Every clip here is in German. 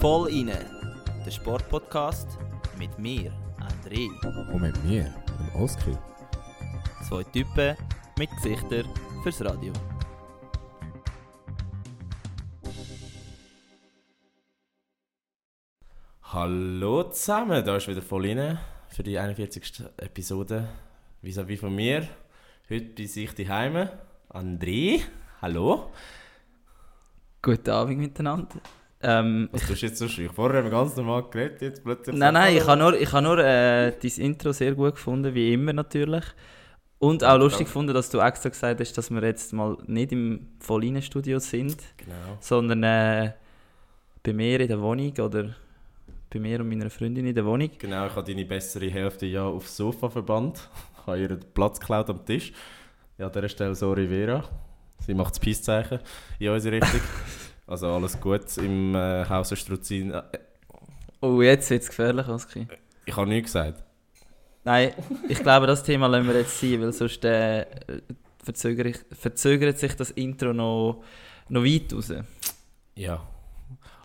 Voll inne, der Sportpodcast mit mir, André. Und mit mir, dem Oskar. Zwei Typen mit Gesichtern fürs Radio. Hallo zusammen, da ist wieder voll inne für die 41. Episode. vis à von mir. Heute bin ich daheim. André, hallo. Guten Abend miteinander. Ähm, Was tust du jetzt so schön? Vorher haben wir ganz normal geredet, jetzt plötzlich... Nein, nein, ich habe nur, ich habe nur äh, dein Intro sehr gut gefunden, wie immer natürlich. Und auch lustig gefunden, dass du extra gesagt hast, dass wir jetzt mal nicht im Vollinen-Studio sind, genau. sondern äh, bei mir in der Wohnung oder bei mir und meiner Freundin in der Wohnung. Genau, ich habe deine bessere Hälfte ja aufs Sofa verbannt. Ich habe ihr den Platz geklaut am Tisch. Ja, an dieser Stelle sorry Vera. Sie macht das Peace-Zeichen in unsere Richtung. also alles gut im äh, Haus Struzin. Oh, jetzt wird es gefährlich, Oski. Ich habe nichts gesagt. Nein, ich glaube, das Thema lassen wir jetzt sein, weil sonst äh, verzögert, verzögert sich das Intro noch, noch weit raus. Ja.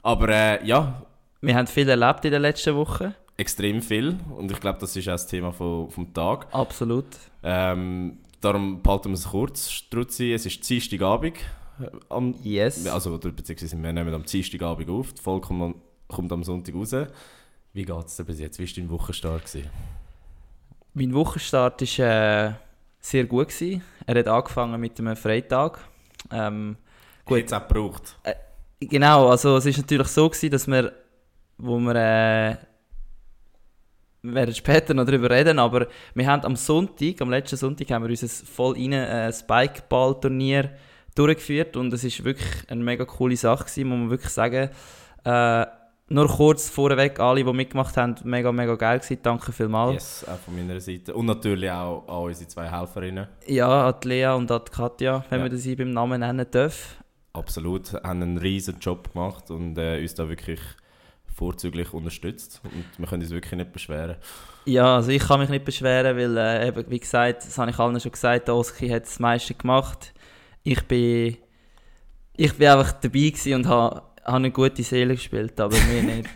Aber äh, ja, wir haben viel erlebt in den letzten Wochen. Extrem viel. Und ich glaube, das ist auch das Thema vom, vom Tag. Absolut. Ähm, darum behalten wir es kurz, Struzzi. Es ist Dienstagabend. Am, yes. Also, beziehungsweise wir nehmen am Dienstagabend auf. Die Folge kommt, kommt am Sonntag raus. Wie geht es dir bis jetzt? Wie war dein Wochenstart? Gewesen? Mein Wochenstart war äh, sehr gut. Gewesen. Er hat angefangen mit einem Freitag. Ähm, gut. Hat es auch gebraucht? Äh, genau, also es war natürlich so, gewesen, dass wir wo wir, äh, wir werden später noch darüber reden, aber wir haben am Sonntag, am letzten Sonntag, haben wir unser voll rein äh, Spikeball-Turnier durchgeführt und es ist wirklich eine mega coole Sache gewesen, muss man wirklich sagen. Äh, nur kurz vorweg, alle, die mitgemacht haben, mega, mega geil gewesen. Danke vielmals. Yes, auch von meiner Seite. Und natürlich auch an unsere zwei Helferinnen. Ja, an Lea und an Katja, wenn ja. man sie beim Namen nennen darf. Absolut, haben einen riesen Job gemacht und äh, uns da wirklich vorzüglich unterstützt und wir können uns wirklich nicht beschweren. Ja, also ich kann mich nicht beschweren, weil äh, eben, wie gesagt, das habe ich allen schon gesagt, Oski hat das meiste gemacht. Ich bin, ich bin einfach dabei und habe, habe eine gute Seele gespielt, aber mir nicht.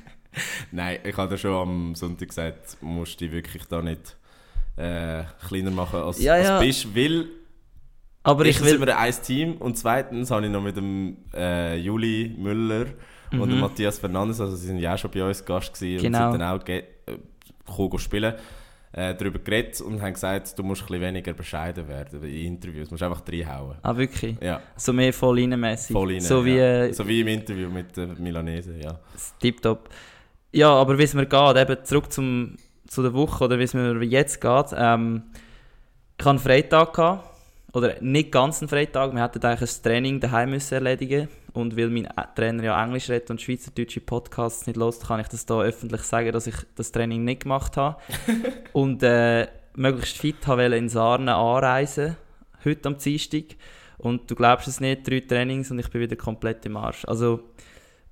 Nein, ich habe dir schon am Sonntag gesagt, du musst dich wirklich da nicht äh, kleiner machen als, ja, ja. als bist, weil aber ich will... sind wir ein Team und zweitens habe ich noch mit dem äh, Juli Müller mhm. und Matthias Fernandes, also sie sind ja auch schon bei uns Gast gewesen genau. und sind dann auch äh, spielen, äh, darüber geredet und haben gesagt, du musst ein bisschen weniger bescheiden werden in Interviews, du musst einfach reinhauen. Ah, wirklich? Ja. So mehr voll reinmässig? Voll rein, so, wie, ja. so wie im Interview mit der Milanese, ja. Tipptopp. Ja, aber wie es mir geht, eben zurück zum, zu der Woche oder wie es mir jetzt geht. Ähm, ich hatte einen Freitag, gehabt, oder nicht ganz einen Freitag, wir hatten eigentlich ein Training daheim müssen erledigen und weil mein Trainer ja Englisch redet und schweizerdeutsche Podcasts nicht los, kann ich das hier öffentlich sagen, dass ich das Training nicht gemacht habe. und äh, möglichst fit habe in Sarnen anreisen, heute am Dienstag. Und du glaubst es nicht, drei Trainings und ich bin wieder komplett im Arsch. Also,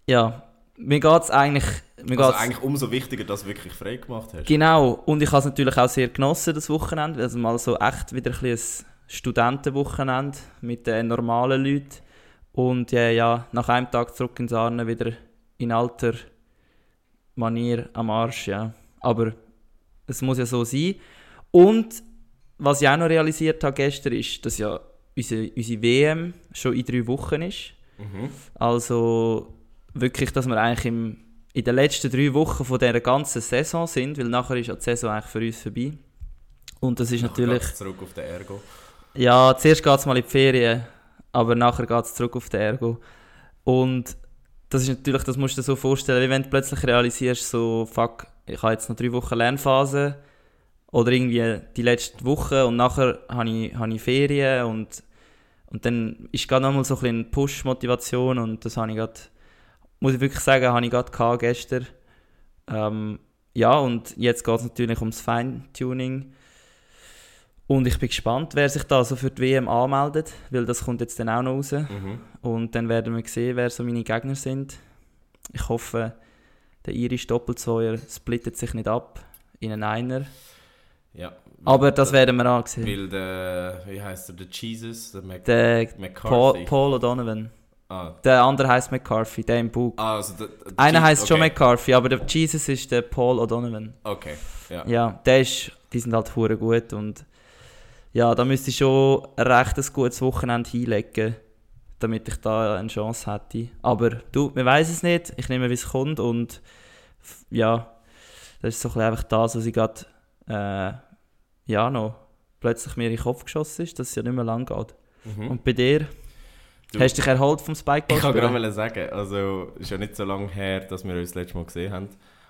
ja, mir geht es eigentlich... Mir also eigentlich umso wichtiger, dass du wirklich frei gemacht hast. Genau, und ich habe es natürlich auch sehr genossen, das Wochenende, also mal so echt wieder ein, ein Studentenwochenende mit den normalen Leuten. Und ja, ja, nach einem Tag zurück ins Arne wieder in alter Manier am Arsch, ja. Aber es muss ja so sein. Und was ich auch noch realisiert habe gestern, ist, dass ja unsere, unsere WM schon in drei Wochen ist. Mhm. Also wirklich, dass wir eigentlich im, in den letzten drei Wochen von dieser ganzen Saison sind, weil nachher ist ja die Saison eigentlich für uns vorbei. Und das ist nachher natürlich... zurück auf den Ergo. Ja, zuerst geht es mal in die Ferien aber nachher geht es zurück auf den Ergo. Und das ist natürlich, das musst du dir so vorstellen, wenn du plötzlich realisierst, so, fuck, ich habe jetzt noch drei Wochen Lernphase oder irgendwie die letzte Woche und nachher habe ich, habe ich Ferien und, und dann ist gerade nochmal so ein bisschen Push-Motivation und das habe ich gerade, muss ich wirklich sagen, habe ich gerade gestern. Ähm, ja, und jetzt geht es natürlich ums Feintuning und ich bin gespannt, wer sich da so für die WM anmeldet, weil das kommt jetzt dann auch noch raus. Mhm. Und dann werden wir sehen, wer so meine Gegner sind. Ich hoffe, der Irisch Doppelzweier splittet sich nicht ab in einen Einer. Ja, Aber das werden wir ansehen. Weil der, wie heißt er, der Jesus, der Mac Der Paul, McCarthy. Paul O'Donovan. Ah, Der andere heißt McCarthy, der im Bug. ah, also der, der Einer heißt schon okay. McCarthy, aber der Jesus ist der Paul O'Donovan. Okay, ja. Ja, der ist, die sind halt hure gut und ja, da müsste ich schon ein recht gutes Wochenende hinlegen, damit ich da eine Chance hätte. Aber du, wir weiß es nicht, ich nehme wie es kommt und ja, das ist so ein einfach das, was ich gerade äh, ja noch plötzlich mir in den Kopf geschossen ist, dass es ja nicht mehr lang geht. Mhm. Und bei dir, Du- hast du dich erholt vom Spikeball? Ich kann gerade mal sagen, also es ist ja nicht so lange her, dass wir uns das letzte Mal gesehen haben,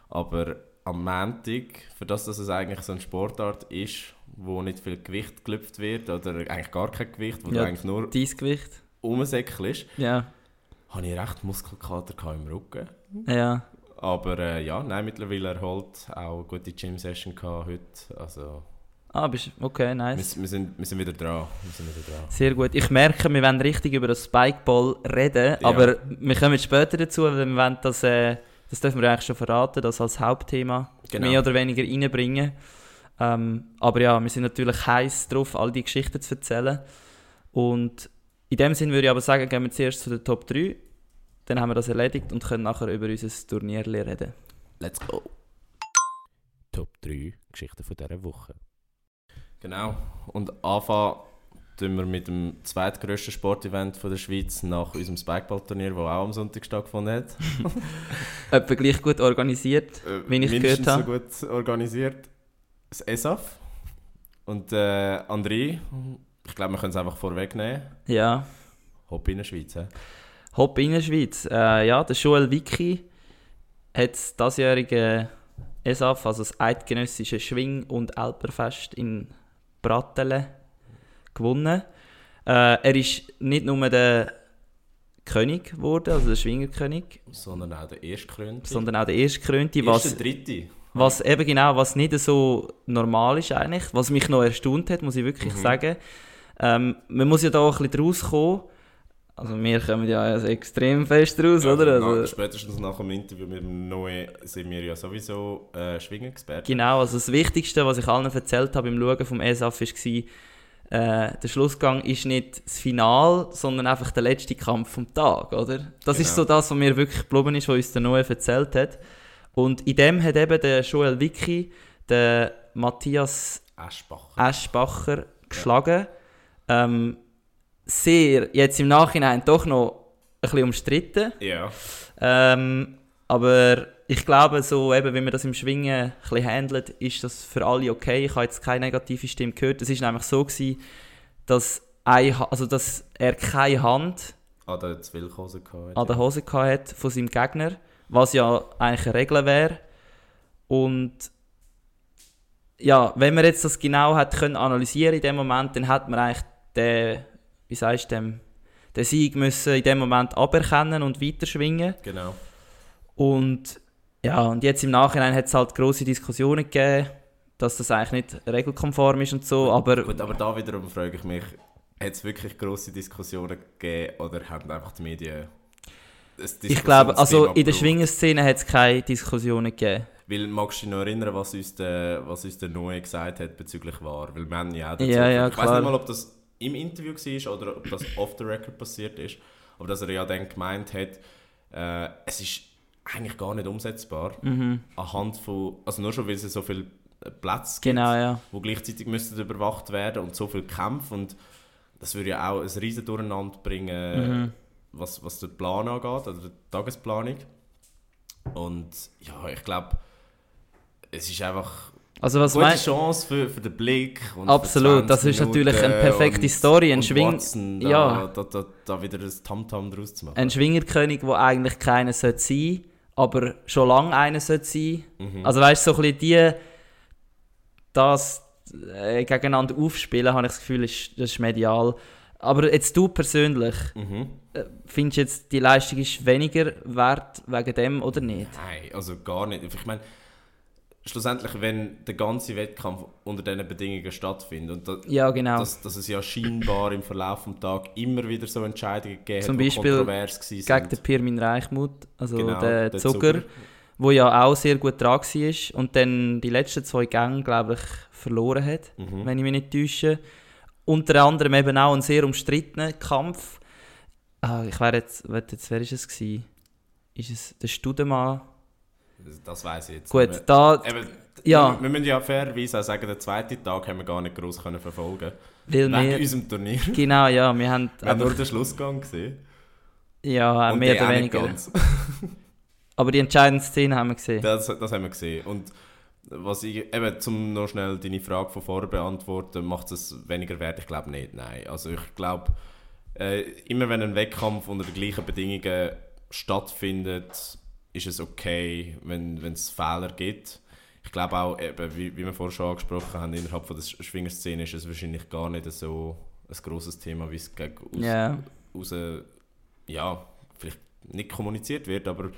aber am Montag, für das, dass es eigentlich so eine Sportart ist, wo nicht viel Gewicht gelüpft wird, oder eigentlich gar kein Gewicht, wo Ja. du eigentlich nur Dein Gewicht? rumsäckelst, Ja, habe ich recht Muskelkater im Rücken. ja. Aber äh, ja, nein, mittlerweile erholt, auch eine gute Gym-Session heute, also Ah, bist, okay, wir, nice. wir, sind, wir sind wieder dran, wir sind wieder dran. Sehr gut. Ich merke, wir wollen richtig über das Spikeball reden, Ja. aber wir kommen später dazu, weil wir wollen das, äh, das dürfen wir eigentlich schon verraten, das als Hauptthema Genau. mehr oder weniger reinbringen. Ähm, aber ja, wir sind natürlich heiß drauf, all die Geschichten zu erzählen. Und in dem Sinn würde ich aber sagen, gehen wir zuerst zu den Top 3, dann haben wir das erledigt und können nachher über unser Turnier reden. Let's go. Top 3 Geschichten von dieser Woche. Genau. Und anfangen tun wir mit dem zweitgrößten Sportevent von der Schweiz nach unserem Spikeball-Turnier, das auch am Sonntag stattgefunden hat. Etwa gleich gut organisiert. Äh, Wie ich mindestens gehört so gut organisiert. Das ESAF. Und äh, André, ich glaube, wir können es einfach vorwegnehmen. Ja. Hopp in der Schweiz. He? Hopp in der Schweiz. Äh, ja, der Joel Wiki hat das diesjährige ESAF, also das Eidgenössische Schwing- und Alperfest in Brattelen, gewonnen. Äh, er ist nicht nur der König geworden, also der Schwingerkönig, Sondern auch der Erstkrönte. sondern auch der Erstkrönte, was, dritte. Was eben genau, was nicht so normal ist eigentlich, was mich noch erstaunt hat, muss ich wirklich Mhm. sagen. Ähm, man muss ja da auch ein bisschen draus kommen. Also wir kommen ja also extrem fest raus, Ja, oder? Also, spätestens nach dem Interview mit dem Noe sind wir ja sowieso äh, Schwingenexperten. Genau, also das Wichtigste, was ich allen erzählt habe beim Schauen vom ESAF, war, äh, der Schlussgang ist nicht das Final, sondern einfach der letzte Kampf vom Tag, oder? Das ist Genau. so das, was mir wirklich geblieben ist, was uns der Noe erzählt hat. Und in dem hat eben der Joel Wicki den Matthias Aschbacher. Eschbacher geschlagen. Ähm, sehr, jetzt im Nachhinein doch noch ein bisschen umstritten. Ja. Ähm, aber ich glaube, so eben, wenn man das im Schwingen ein bisschen handelt, ist das für alle okay. Ich habe jetzt keine negative Stimme gehört. Es war nämlich so, gewesen, dass, eine, Ha- also dass er keine Hand der Zwillhose an der Hose hatte von seinem Gegner, was ja eigentlich eine Regel wäre. Und ja, wenn man jetzt das genau hat können analysieren in dem Moment, dann hat man eigentlich den, wie sagst du, dem, den Sieg müssen in dem Moment aberkennen und weiterschwingen. Genau. Und ja, und jetzt im Nachhinein hat es halt grosse Diskussionen gegeben, dass das eigentlich nicht regelkonform ist und so, aber Gut, aber da wiederum frage ich mich, hat es wirklich grosse Diskussionen gegeben oder haben einfach die Medien ich glaube, also in der? Schwingerszene hat es keine Diskussionen gegeben. Weil, magst du dich noch erinnern, was uns der, was uns der Noe gesagt hat bezüglich war? Weil wir haben ja auch dazu- Ja, ja, Ich weiß nicht mal, ob das im Interview war oder ob das off the record passiert ist. Aber dass er ja dann gemeint hat, äh, es ist eigentlich gar nicht umsetzbar. Mhm. Anhand von, also nur schon, weil es so viele äh, Plätze gibt, Genau, ja. wo gleichzeitig müssten überwacht werden und so viele Kämpfe und das würde ja auch ein riesen Durcheinander bringen, Mhm. Was, was den Plan angeht, oder die Tagesplanung. Und ja, ich glaube, es ist einfach Also was eine gute Chance für, für den Blick. Absolut, für 20 das ist natürlich eine Minuten perfekte Story, ein Schwing- Watson, da, ja. da, da, da wieder ein Tamtam draus zu machen. ein Schwingerkönig, der eigentlich keiner sollte sein aber schon lange einer sollte sein. Mhm. Also weißt du, so ein bisschen die, das äh, gegeneinander aufspielen, habe ich das Gefühl, ist, das ist medial. Aber jetzt du persönlich, Mhm. Findest du jetzt, die Leistung ist weniger wert wegen dem oder nicht? Nein, also gar nicht. Ich meine, schlussendlich, wenn der ganze Wettkampf unter diesen Bedingungen stattfindet und da, Ja, genau. dass, dass es ja scheinbar im Verlauf des Tages immer wieder so Entscheidungen gegeben Zum hat, die Beispiel kontrovers. Gegen den Pirmin Reichmuth, also Genau, den der Zucker, wo ja auch sehr gut dran war. Und dann die letzten zwei Gänge, glaube ich, verloren hat, Mhm. wenn ich mich nicht täusche. Unter anderem eben auch ein sehr umstrittener Kampf. Ah, ich wäre jetzt, jetzt, wer ist es gewesen? Ist es der Studemann? Das weiß ich jetzt Gut, nicht. da. Eben, ja, wir, wir müssen ja fairerweise auch sagen, den zweiten Tag haben wir gar nicht groß können verfolgen weil Wegen wir, unserem Turnier. genau, ja, wir haben Wir haben nur den Schlussgang gesehen. ja, Und mehr oder weniger. Aber die entscheidende Szene haben wir gesehen. Das, das haben wir gesehen. Und was ich, eben, zum noch schnell deine Frage von vorher beantworten, macht es weniger wert? Ich glaube nicht, nein. Also ich glaube, äh, immer wenn ein Wettkampf unter den gleichen Bedingungen stattfindet, ist es okay, wenn wenn es Fehler gibt. Ich glaube auch, eben, wie, wie wir vorher schon angesprochen haben, innerhalb von der Schwingerszene ist es wahrscheinlich gar nicht so ein grosses Thema, wie es gegen aus, Ja, raus, ja, vielleicht nicht kommuniziert wird, aber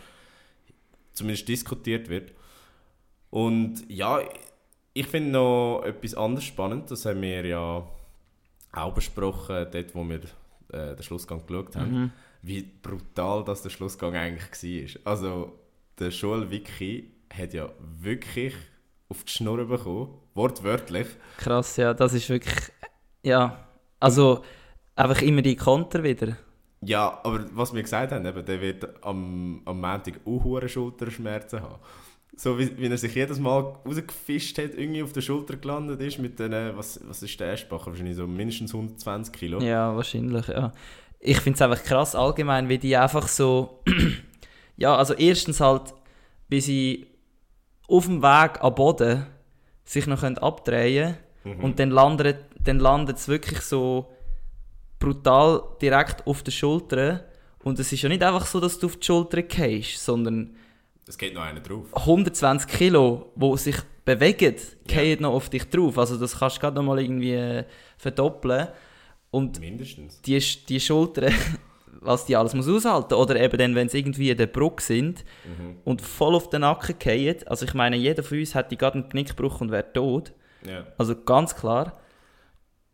zumindest diskutiert wird. Und ja, ich finde noch etwas anderes spannend, das haben wir ja auch besprochen, dort wo wir äh, den Schlussgang geschaut haben, mhm. wie brutal das der Schlussgang eigentlich war. Also der Vicky hat ja wirklich auf die Schnur bekommen, wortwörtlich. krass, ja, das ist wirklich, ja, also einfach immer die Konter wieder. Ja, aber was wir gesagt haben, eben, der wird am, am Montag auch hohe Schulterschmerzen haben. So wie, wie er sich jedes Mal rausgefischt hat, irgendwie auf der Schulter gelandet ist mit den, äh, was, was ist der Eschbacher? Wahrscheinlich so mindestens 120 Kilo. Ja, wahrscheinlich, ja. Ich finde es einfach krass allgemein, wie die einfach so. ja, also erstens halt, wie sie auf dem Weg am Boden sich noch können abdrehen Mhm. und dann landet dann landet es wirklich so brutal direkt auf der Schulter. Und es ist ja nicht einfach so, dass du auf die Schulter gehst, sondern Es geht noch einer drauf. 120 Kilo, die sich bewegen, Ja. fallen noch auf dich drauf. Also das kannst du gerade noch mal irgendwie äh, verdoppeln. Und Mindestens. die, die Schultern, was die alles muss aushalten Oder eben dann, wenn sie irgendwie in der Brücke sind Mhm. und voll auf den Nacken fallen. Also ich meine, jeder von uns hätte gerade einen Knickbruch und wäre tot. Ja. Also ganz klar.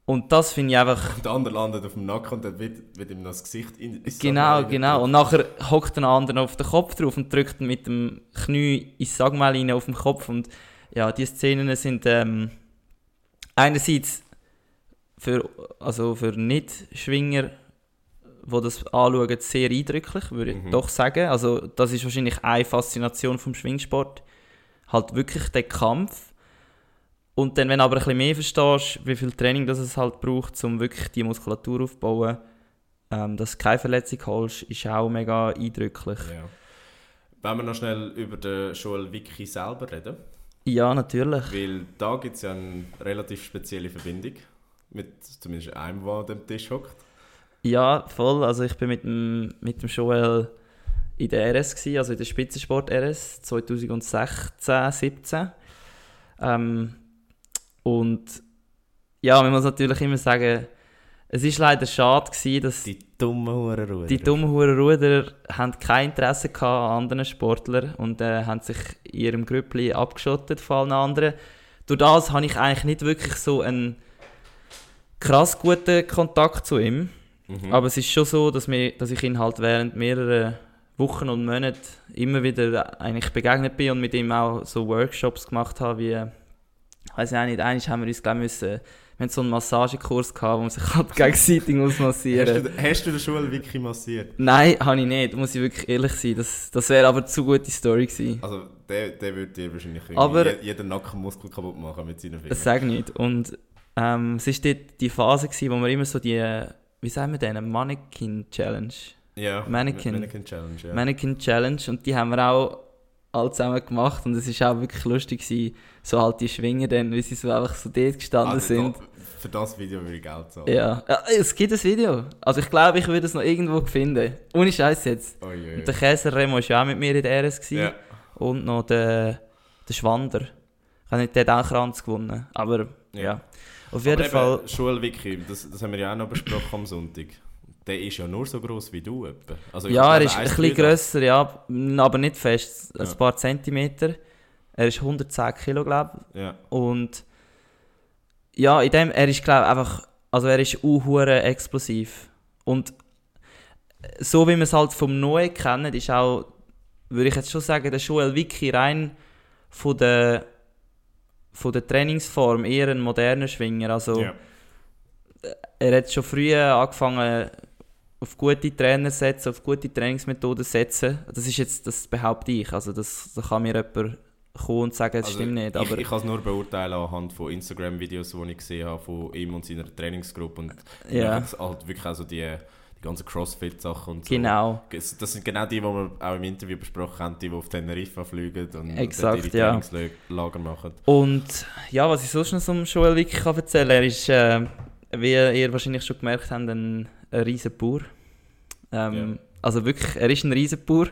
Und das finde ich einfach... Und der andere landet auf dem Nacken und dann wird, wird ihm das Gesicht in ins Genau, genau. Und nachher hockt der andere auf den Kopf drauf und drückt ihn mit dem Knie ins Sagmehl rein auf den Kopf. Und ja, die Szenen sind ähm, einerseits für, also für Nicht-Schwinger, die das anschauen, sehr eindrücklich, würde ich Mhm. doch sagen. Also das ist wahrscheinlich eine Faszination vom Schwingsport. Halt wirklich der Kampf. Und dann, wenn du aber ein bisschen mehr verstehst, wie viel Training das es halt braucht, um wirklich die Muskulatur aufzubauen, ähm, dass du keine Verletzung holst, ist auch mega eindrücklich. Ja. Wenn wir noch schnell über den Joel Vicky selber reden. Ja, natürlich. Weil da gibt es ja eine relativ spezielle Verbindung. Mit zumindest einem, der an dem Tisch hockt. Ja, voll. Also ich bin mit dem, mit dem Joel in der RS, gewesen, also in der Spitzensport RS 2016, 17. Ähm, und ja, man muss natürlich immer sagen, es ist leider schade gewesen, dass Die dummen Hurenruder. die dummen Hurenruder haben kein Interesse an anderen Sportlern und äh, haben sich in ihrem Grüppli abgeschottet von allen anderen. Durch das habe ich eigentlich nicht wirklich so einen krass guten Kontakt zu ihm. Mhm. Aber es ist schon so, dass, wir, dass ich ihn halt während mehrerer Wochen und Monate immer wieder eigentlich begegnet bin und mit ihm auch so Workshops gemacht habe, wie, weiß ich auch nicht, eigentlich haben wir uns glaube müssen, wir haben so einen Massagekurs gehabt, wo man sich halt gegenseitig muss hast, massieren. du, hast du den Joel Vicky massiert? Nein, habe ich nicht, muss ich wirklich ehrlich sein. Das, das wäre aber zu gute Story gewesen. Also, der, der würde dir wahrscheinlich Aber- je- jeden Nackenmuskel kaputt machen mit seinen Fingern. Das sage ich nicht. Und ähm, es war dort die Phase, gewesen, wo wir immer so die, wie sagen wir denn, Mannequin Challenge. ja, Mannequin. Mannequin Challenge, ja. Mannequin Challenge und die haben wir auch alle zusammen gemacht und es war auch wirklich lustig, gewesen, so halt die Schwinger dann, wie sie so einfach so dort gestanden Also, sind. Für das Video würde ich Geld zahlen. Ja. ja, es gibt ein Video. Also ich glaube, ich würde es noch irgendwo finden. Ohne Scheiß jetzt. Ui. Und der Käser Remo war ja auch mit mir in der RS. Ja. Und noch der, der Schwander. Ich habe nicht den auch Kranz gewonnen. Aber ja. Ja. Auf jeden Aber Fall. Vicky, das, das haben wir ja auch noch besprochen am Sonntag. Der ist ja nur so gross wie du. Etwa. Also, Ja, er ist ein 1,83. bisschen grösser, ja, aber nicht fest. Ein Ja. paar Zentimeter. Er ist 110 Kilo, glaube ich. Ja. Und ja, in dem, er ist glaube einfach, also er ist unhure explosiv. Und so wie wir es halt vom Noe kennen, ist auch, würde ich jetzt schon sagen, der Joel Vicky rein von der, von der Trainingsform eher ein moderner Schwinger. Also Ja. er hat schon früh angefangen auf gute Trainer setzen, auf gute Trainingsmethoden setzen. Das ist jetzt, das behaupte ich. Also das, da kann mir jemand kommen und sagen, das Also, stimmt nicht. ich, Aber ich kann es nur beurteilen anhand von Instagram-Videos, die ich gesehen habe von ihm und seiner Trainingsgruppe. Und Ja. halt wirklich auch so die, die ganzen Crossfit-Sachen und so. genau. Das sind genau die, die wir auch im Interview besprochen haben, die, die auf Teneriffa fliegen und Exakt, ihre ja. Trainingslager machen. Und ja, was ich sonst noch zum Joel kann erzählen kann, er ist, äh, wie ihr wahrscheinlich schon gemerkt habt, ein, ein riesen Bauer. Ähm, Also wirklich, er ist ein riesen Bauer.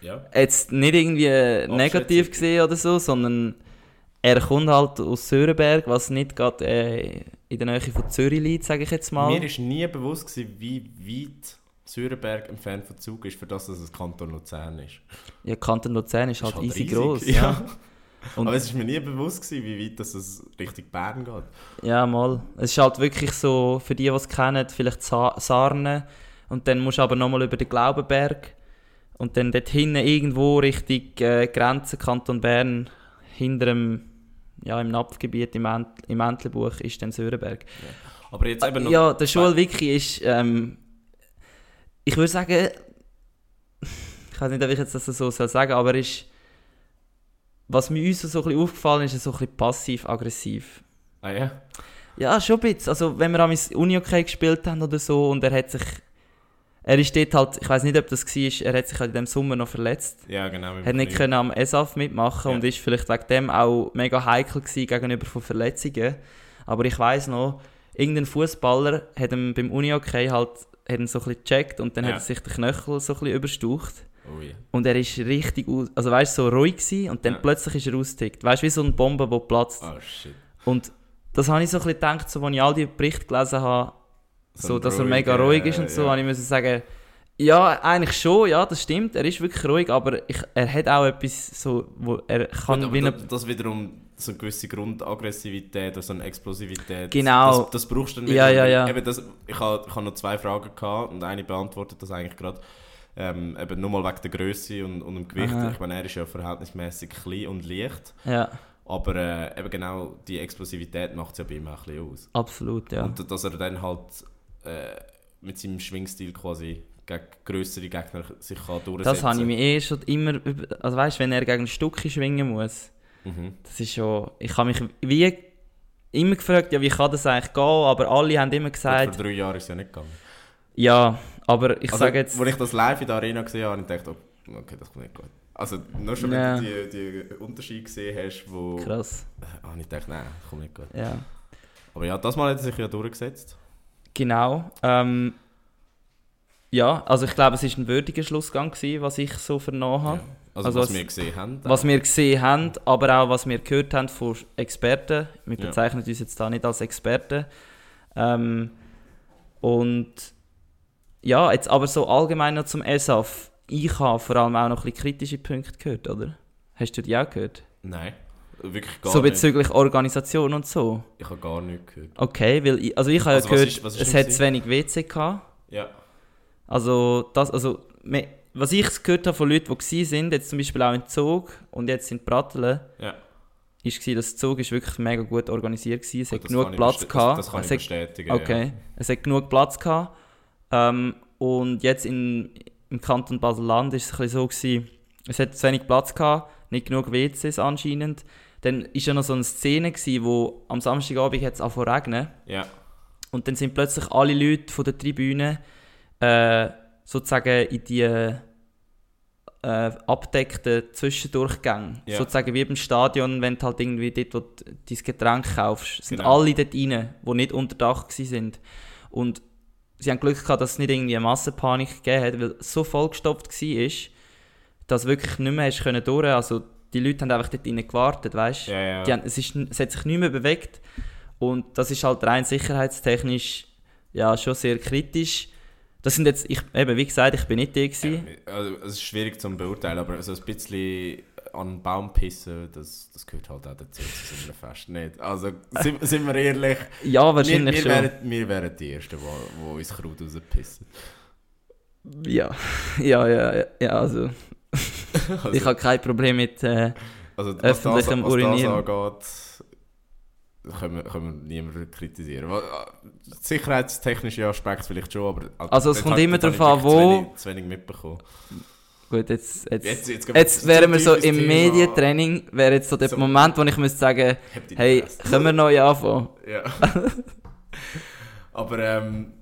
Ja. Jetzt nicht irgendwie äh, negativ gesehen oder so, sondern er kommt halt aus Sörenberg, was nicht gerade äh, in der Nähe von Zürich liegt, sage ich jetzt mal. Mir war nie bewusst, gewesen, wie weit Sürenberg entfernt von Zug ist, für das, dass es Kanton Luzern ist. Ja, Kanton Luzern ist Das halt easy riesig, groß. Ja. Ja. Und- Aber es ist mir nie bewusst, gewesen, wie weit das es Richtung Bern geht. Ja, mal. Es ist halt wirklich so, für die, die es kennen, vielleicht Sa Sarne. Und dann musst du aber nochmal über den Glaubenberg. Und dann dort hinten irgendwo Richtung äh, Grenze Kanton Bern, hinter dem, ja, im Napfgebiet, im, Ent im Entlebuch, ist dann Sörenberg. Aber jetzt eben noch... Ja, der Joel Wiki ist, ähm, ich würde sagen, ich weiß nicht, ob ich jetzt das so soll sagen, aber er ist, was mir uns so ein bisschen aufgefallen ist, ist er so ein bisschen passiv-aggressiv. Ah ja? Ja, schon ein bisschen. Also, wenn wir am Uni-Okay gespielt haben oder so und er hat sich. Er ist dort halt, ich weiß nicht, ob das war, er hat sich halt in dem Sommer noch verletzt. Ja, genau. mit Hat nicht können am ESAF mitmachen Ja. und ist vielleicht wegen dem auch mega heikel gewesen gegenüber von Verletzungen. Aber ich weiß noch, irgendein Fußballer hat ihm beim Uni-Okay halt hat ihn so ein bisschen gecheckt und dann Ja. hat er sich den Knöchel so ein bisschen überstaucht. Oh ja. Und er ist richtig, also weißt so ruhig gewesen und dann Ja. plötzlich ist er ausgetickt. Weißt du, wie so eine Bombe, die platzt. Oh shit. Und das habe ich so ein bisschen gedacht, so, als ich all die Berichte gelesen habe, so, ein dass er ruhiger, mega ruhig ist und so, ja. habe ich müssen sagen, ja, eigentlich schon, ja, das stimmt, er ist wirklich ruhig, aber ich, er hat auch etwas, so, wo er kann Gut, aber das, das wiederum so eine gewisse Grundaggressivität oder so eine Explosivität. Genau. Das, das brauchst du dann Ja, ja, wieder. ja. Eben das, ich hab noch zwei Fragen gehabt und eine beantwortet das eigentlich gerade. Ähm, eben nur mal wegen der Größe und, und dem Gewicht. Aha. Ich meine, er ist ja verhältnismäßig klein und leicht. ja, Aber äh, eben genau die Explosivität macht es ja bei ihm auch ein bisschen aus. absolut, ja. Und dass er dann halt äh, mit seinem Schwingstil quasi gegen größere Gegner sich kann durchsetzen Das habe ich mir eh schon immer, also weißt, wenn er gegen ein Stückchen schwingen muss, Mhm. das ist schon, ich habe mich wie immer gefragt, ja, wie kann das eigentlich gehen, aber alle haben immer Gut, gesagt, vor drei Jahren ist es ja nicht gegangen. ja, aber ich also, sage jetzt, Als ich das live in der Arena gesehen habe, ich gedacht, oh, okay, das kommt nicht gut. Also nur schon, wenn Ja. du die, die Unterschiede gesehen hast, wo... krass, habe ich gedacht, nein, das kommt nicht gut. ja. Aber ja, das Mal hat er sich ja durchgesetzt. Genau. Ähm, ja, also ich glaube, es war ein würdiger Schlussgang, gewesen, was ich so vernommen habe. Ja. Also, Also was es- wir gesehen haben. Was wir gesehen haben, aber auch was wir gehört haben von Experten. Wir Ja. bezeichnen uns jetzt da nicht als Experten. Ähm, und ja, jetzt aber so allgemein noch zum ESAF. Ich habe vor allem auch noch ein bisschen kritische Punkte gehört, oder? Hast du die auch gehört? Nein, wirklich gar so nicht. bezüglich Organisation und so. Ich habe gar nichts gehört. Okay, weil ich, also ich habe Also ja gehört, ist- ist es hat zu wenig WC gehabt. Ja. Also, das, also was ich gehört habe von Leuten, die sind, jetzt zum Beispiel auch in Zug und jetzt in Pratteln, Ja. ist gewesen, dass der Zug ist wirklich mega gut organisiert war. Es Gut, hat das genug Platz gehabt. Das, das kann ich es hat, bestätigen, okay, ja. es hat genug Platz gehabt. Ähm, und jetzt in, im Kanton Basel-Land ist es ein so gewesen, es hat zu wenig Platz gehabt, nicht genug WCs anscheinend. Dann ist ja noch so eine Szene gewesen, wo am Samstagabend hat es angefangen regnen. Ja. Und dann sind plötzlich alle Leute von der Tribüne äh, sozusagen in die äh, abdeckten Zwischendurchgänge. Ja. Sozusagen wie beim Stadion, wenn du halt irgendwie dort, wo du dein Getränk kaufst, sind Genau. alle dort rein, die nicht unter Dach sind. Und sie haben Glück gehabt, dass es nicht irgendwie eine Massenpanik gegeben hat, weil es so vollgestopft war, dass wirklich nicht mehr hast können durch. Also die Leute haben einfach dort drinnen gewartet, weißt du? Ja, ja. Die haben, es, ist, es hat sich nicht mehr bewegt und das ist halt rein sicherheitstechnisch ja, schon sehr kritisch. Das sind jetzt, ich, eben, wie gesagt, ich bin nicht der gewesen. Ja, also, es ist schwierig zu beurteilen, aber so ein bisschen an einen Baum pissen, das, das gehört halt auch dazu zu so einem Fest. Nicht. Also, sind, sind wir ehrlich, Ja, wir, wahrscheinlich wir, schon. wären, wir wären die Ersten, die, die uns Kraut rauspissen. Ja, ja, ja, ja, also Also, ich habe kein Problem mit, äh, also was, das, was öffentlichem das Urinieren. angeht, Das können wir, können wir niemanden kritisieren. Äh, Sicherheitstechnische Aspekte vielleicht schon, aber... Also, es dort kommt immer darauf an, wo- Zu wenig, zu wenig mitbekommen. Gut, jetzt, jetzt, Jetzt, jetzt, jetzt, wären wir so im Thema. Medientraining, wäre jetzt so der So- Moment, wo ich müsste sagen, hey, können wir neu anfangen? Ja. aber ähm,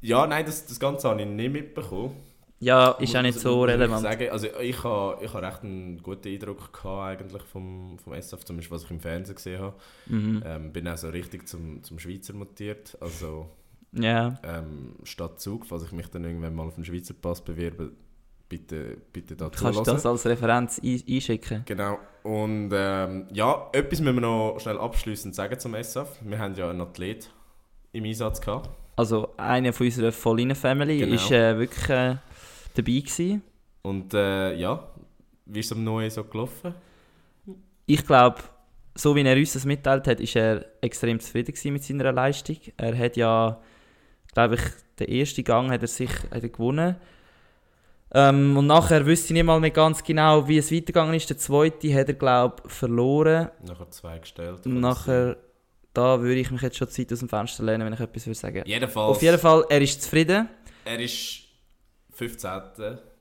ja, nein, das, das Ganze habe ich nicht mitbekommen. Ja, ist auch nicht so muss ich relevant. Sagen. Also ich habe ich ha recht einen guten Eindruck gehabt eigentlich vom, vom SF, zumindest was ich im Fernsehen gesehen habe. Mhm. Ähm, bin auch so richtig zum, zum Schweizer mutiert. Also Ja, ähm, statt Zug, falls ich mich dann irgendwann mal auf den Schweizer Pass bewerbe, bitte, bitte da kannst du das als Referenz ein einschicken? Genau. Und ähm, ja, etwas müssen wir noch schnell abschließend sagen zum SF. Wir haben ja einen Athlet im Einsatz gehabt. Also, einer von unserer Vollinen-Family Genau. ist äh, wirklich äh, dabei gewesen. Und äh, ja, wie ist es am Neuen so gelaufen? Ich glaube, so wie er uns das mitteilt hat, ist er extrem zufrieden mit seiner Leistung. Er hat ja, glaube ich, den ersten Gang hat er sich hat er gewonnen. Ähm, und nachher wüsste ich nicht mal mehr ganz genau, wie es weitergegangen ist. Der zweite hat er, glaube ich, verloren. Nachher zwei gestellt. Und nachher, da würde ich mich jetzt schon Zeit aus dem Fenster lehnen, wenn ich etwas würde sagen. Jedenfalls, Auf jeden Fall, er ist zufrieden. er ist 15.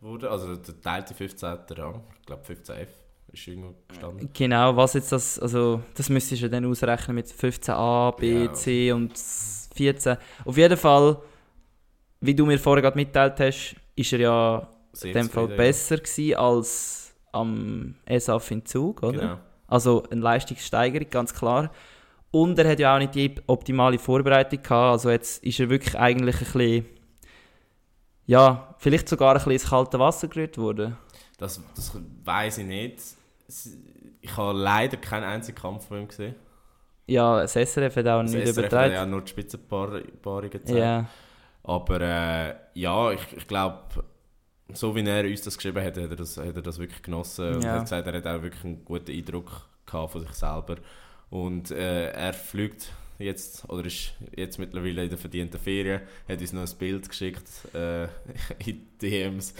geworden, also der teilte 15. Rang. Ich glaube 15F ist irgendwo gestanden. Genau, was jetzt das, also das müsstest du dann ausrechnen mit 15a, B, Ja. C und 14. Auf jeden Fall, wie du mir vorher gerade mitteilt hast, ist er ja in dem Fall besser gewesen als am ESAF in Zug, ja. oder? Genau. Also eine Leistungssteigerung, ganz klar. Und er hat ja auch nicht die optimale Vorbereitung gehabt, also jetzt ist er wirklich eigentlich ein bisschen, ja, vielleicht sogar ein bisschen ins kalte Wasser gerührt worden. Das, das weiß ich nicht. Ich habe leider keinen einzigen Kampf von ihm gesehen. Ja, das SRF hat auch Das nicht SRF hat übertragen. ja nur die Spitzenpaarungen gezeigt. Ja. Aber äh, ja, ich, ich glaube, so wie er uns das geschrieben hat, hat er das, hat er das wirklich genossen. Und Ja. er hat gesagt, er hat auch wirklich einen guten Eindruck gehabt von sich selber. Und äh, er fliegt jetzt, oder ist jetzt mittlerweile in der verdienten Ferien, hat uns noch ein Bild geschickt äh, in DMs.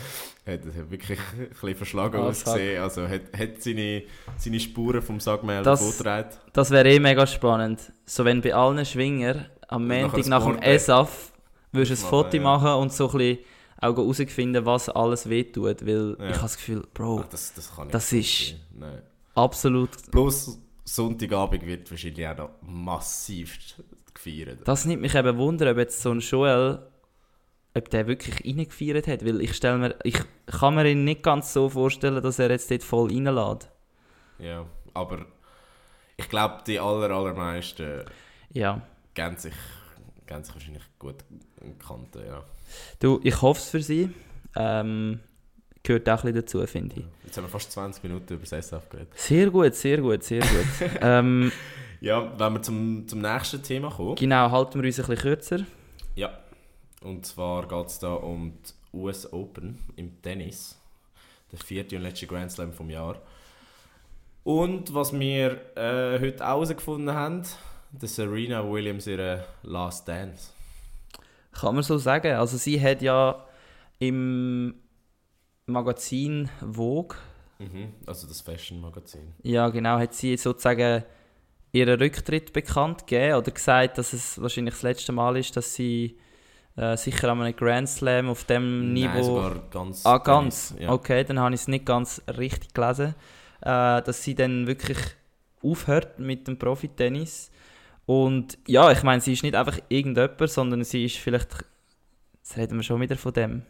Hat, hat wirklich ein bisschen verschlagen Ah, ausgesehen. Also hat, hat seine, seine Spuren vom Das- vorgetragen. Das wäre eh mega spannend. So wenn bei allen Schwinger am Montag nach dem ESAF würdest du ein Foto machen und so ein bisschen auch herausfinden, was alles wehtut. Weil Ja. ich habe das Gefühl, Bro, Ach, das, das das ist-. Nein. absolut... Plus Sonntagabend wird wahrscheinlich auch noch massiv gefeiert. Das nimmt mich eben Wunder, ob jetzt so ein Joel, ob der wirklich reingefeiert hat. Weil ich stelle mir, ich kann mir ihn nicht ganz so vorstellen, dass er jetzt dort voll reinlädt. Ja, aber ich glaube, die aller, allermeisten Ja. geben sich, geben sich wahrscheinlich gut in die Kante, ja. Du, ich hoffe es für sie. Ähm, gehört auch ein bisschen dazu, finde ich. Jetzt haben wir fast 20 Minuten über das SF geredet. Sehr gut, sehr gut, sehr gut. ähm, Ja, wenn wir zum, zum nächsten Thema kommen. genau, halten wir uns ein bisschen kürzer. Ja, und zwar geht es da um die US Open im Tennis. Der vierte und letzte Grand Slam vom Jahr. Und was wir äh, heute auch herausgefunden haben, dass Serena Williams ihre Last Dance. Kann man so sagen. Also sie hat ja im Magazin Vogue, Mhm, also das Fashion-Magazin. ja genau, hat sie sozusagen ihren Rücktritt bekannt gegeben oder gesagt, dass es wahrscheinlich das letzte Mal ist, dass sie äh, sicher an einem Grand Slam auf dem Nein, Niveau... sogar ganz. Ah, ganz? Ja. Okay, dann habe ich es nicht ganz richtig gelesen. Äh, dass sie dann wirklich aufhört mit dem Profi-Tennis. Und ja, ich meine, sie ist nicht einfach irgendjemand, sondern sie ist vielleicht. Jetzt reden wir schon wieder von dem.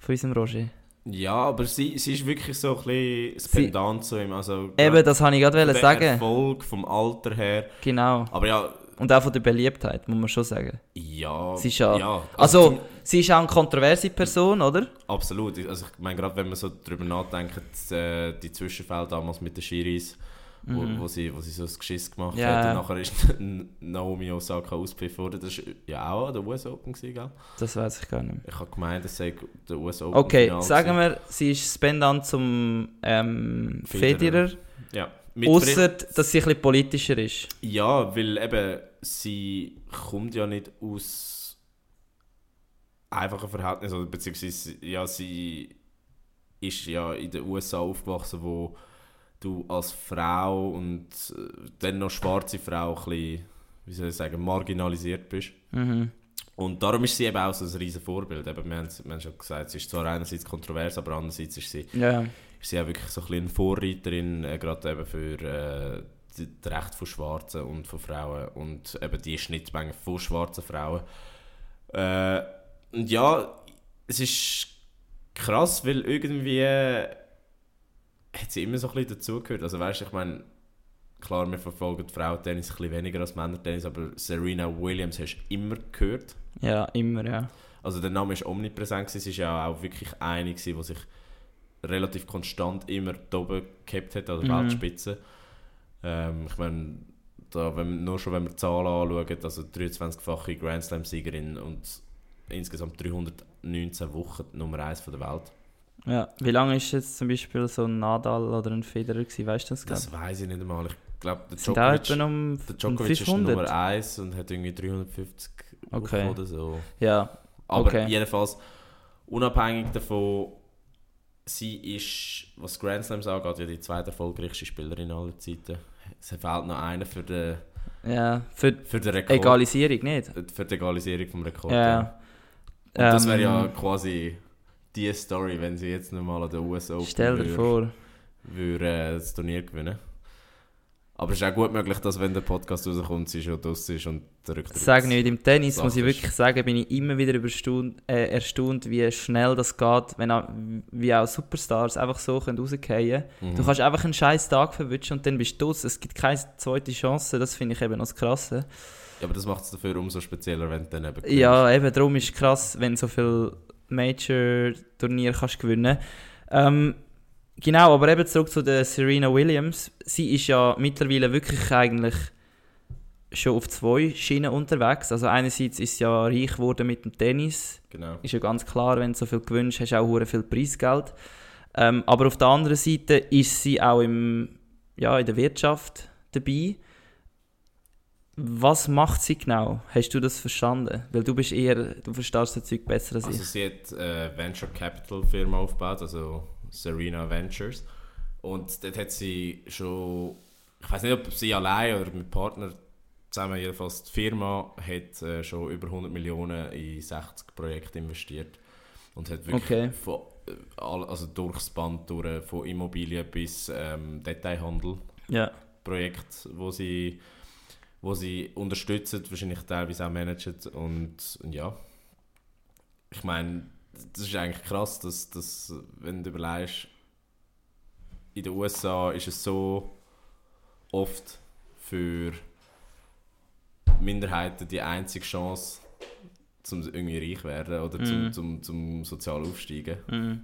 Von unserem Roger. Ja, aber sie, sie ist wirklich so ein bisschen das Pendant zu ihm. Also, Eben, das habe ich gerade sagen. Erfolg, vom Alter her. Genau. Aber ja, Und auch von der Beliebtheit, muss man schon sagen. ja. Sie ist ja- ja Also, zum- sie ist auch eine kontroverse Person, oder? Absolut. Also ich meine, gerade wenn man so darüber nachdenkt, äh, die Zwischenfälle damals mit den Schiris, wo, wo, sie, wo sie so ein Geschiss gemacht Mhm. Ja. hat und nachher ist Naomi Osaka auspfiffen worden. Das war ja auch an der US Open, gewesen, gell? Das weiß ich gar nicht mehr. Ich habe gemeint, das sei der US Open Okay, Final sagen gewesen. wir, sie ist das Pendant zum ähm, Federer. Federer. Ja. Außer, dass sie ein bisschen politischer ist. Ja, weil eben sie kommt ja nicht aus einfachen Verhältnissen, oder beziehungsweise ja, sie ist ja in den USA aufgewachsen, wo du als Frau und äh, dann noch schwarze Frau ein bisschen, wie soll ich sagen, marginalisiert bist. Mhm. Und darum ist sie eben auch so ein riesen Vorbild. Eben, wir, haben, wir haben schon gesagt, sie ist zwar einerseits kontrovers, aber andererseits ist sie, Ja, ist sie auch wirklich so ein bisschen Vorreiterin, äh, gerade eben für äh, die, die Rechte von Schwarzen und von Frauen und eben die Schnittmenge von schwarzen Frauen. Äh, und ja, es ist krass, weil irgendwie hat sie immer so ein bisschen dazugehört. Also weißt du, ich meine, klar, wir verfolgen Frauentennis ein bisschen weniger als Männertennis, aber Serena Williams hast du immer gehört. ja, immer, ja. Also der Name ist omnipräsent, gewesen. sie ist ja auch wirklich eine, gewesen, die sich relativ konstant immer da oben gehabt hat, an der Mhm. Weltspitze. Ähm, ich meine, da, wenn, nur schon wenn wir die Zahlen anschauen, also 23-fache Grand Slam-Siegerin und insgesamt 319 Wochen Nummer 1 der Welt. Ja. Wie lange ist jetzt zum Beispiel so ein Nadal oder ein Federer gewesen, weißt du das? Das grad? weiß ich nicht einmal. Ich glaube, der Djokovic, um, der Djokovic ist 500? Nummer 1 und hat irgendwie 350 Okay. Oder so. Ja, Aber Okay. jedenfalls, unabhängig davon, sie ist, was Grand Slams angeht, ja die zweite erfolgreichste Spielerin aller Zeiten. Es fehlt noch einer für den, ja. Für für den Rekord. Egalisierung nicht. Für die Egalisierung vom Rekord. Ja. Und das wäre ja Ähm, quasi die Story, wenn sie jetzt nochmal an der US Open Stell dir würde, vor. würde äh, das Turnier gewinnen. Aber es ist auch gut möglich, dass wenn der Podcast rauskommt, sie schon draussen ist und der Rücktritt. Sag nicht, im Tennis muss ich wirklich sagen, bin ich immer wieder äh, erstaunt, wie schnell das geht, wenn auch, wie auch Superstars einfach so können rausgehen Mhm. Du kannst einfach einen scheiß Tag verwischen und dann bist du draus. Es gibt keine zweite Chance, das finde ich eben noch das Krasse. Ja, aber das macht es dafür umso spezieller, wenn du dann eben Ja, eben darum ist es krass, wenn so viel Major-Turnier kannst gewinnen. Ähm, genau, aber eben zurück zu der Serena Williams. Sie ist ja mittlerweile wirklich eigentlich schon auf zwei Schienen unterwegs. Also einerseits ist sie ja reich geworden mit dem Tennis. Genau. Ist ja ganz klar, wenn du so viel gewünscht hast, auch hure viel Preisgeld. Ähm, aber auf der anderen Seite ist sie auch im, ja, in der Wirtschaft dabei. Was macht sie genau? Hast du das verstanden? Weil du bist eher, du verstehst das Zeug besser als Also ich. sie hat eine Venture Capital Firma aufgebaut, also Serena Ventures. Und dort hat sie schon, ich weiß nicht, ob sie allein oder mit Partner zusammen, jedenfalls die Firma hat äh, schon über 100 Millionen in 60 Projekte investiert. Und hat wirklich Okay. von, äh, also durchs Band durch, von Immobilien bis ähm, Detailhandel Ja, Projekt, wo sie, wo sie unterstützen, wahrscheinlich teilweise auch managen und, und ja, ich meine, das ist eigentlich krass, dass, dass wenn du überlegst, in den USA ist es so oft für Minderheiten die einzige Chance, zum irgendwie reich werden oder zum, Mhm. zum, zum sozial aufsteigen. mhm.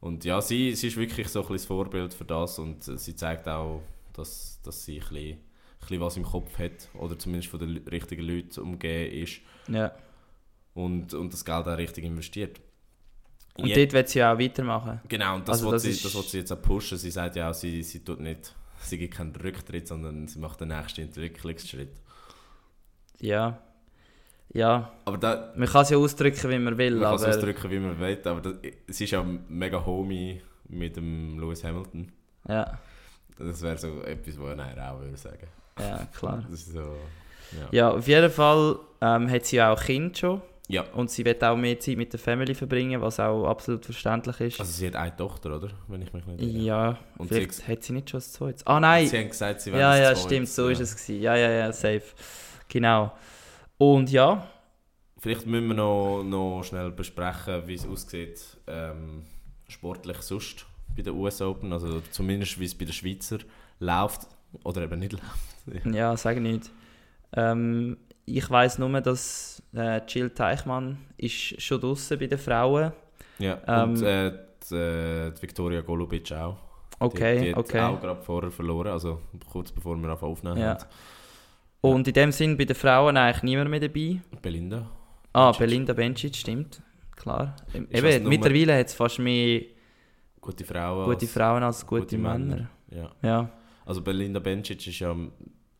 Und ja, sie, sie ist wirklich so ein das Vorbild für das und äh, sie zeigt auch, dass, dass sie ein bisschen, bisschen was im Kopf hat oder zumindest von den richtigen Leuten umgeben ist ja. und, und das Geld auch richtig investiert. Und Je- dort wird sie auch weitermachen. genau, und das, also will das sie, das will sie jetzt auch pushen. Sie sagt ja auch, sie, sie tut nicht, sie gibt keinen Rücktritt, sondern sie macht den nächsten Entwicklungsschritt. Ja. Ja. Aber da, Man kann es ja ausdrücken, wie man will, man kann es ausdrücken, wie man will, aber das, sie ist ja mega homie mit dem Lewis Hamilton. Ja, Das wäre so etwas, was er auch würde sagen. Ja, klar. So, ja. Ja, auf jeden Fall ähm, hat sie ja auch Kind schon. Ja. Und sie wird auch mehr Zeit mit der Family verbringen, was auch absolut verständlich ist. Also sie hat eine Tochter, oder? Wenn ich mich nicht irre. ja, Und vielleicht sie- hat sie nicht schon das zweites. Ah nein! Sie haben gesagt, sie wollen Ja, ja, stimmt, so ja. ist es gewesen. Ja, ja, ja, safe. Genau. Und ja, Vielleicht müssen wir noch, noch schnell besprechen, wie es aussieht ähm, sportlich sonst bei den US Open. Also zumindest wie es bei den Schweizer läuft oder eben nicht läuft. ja, sag nicht. Ähm, ich weiß nur, dass äh, Jill Teichmann ist schon draußen bei den Frauen. Ja, und Ähm, äh, die, äh, die Victoria Golubic auch. Okay, die, die okay. auch gerade vorher verloren, also kurz bevor wir aufnehmen. Ja. Und in dem Sinn bei den Frauen eigentlich niemand mehr dabei. Belinda. Ah, Bencic. Belinda Bencic, stimmt. Klar. Eben, mittlerweile hat es fast mehr Gute Frauen. gute als Frauen als gute, gute Männer. Männer. Ja. Ja, Also Belinda Bencic ist ja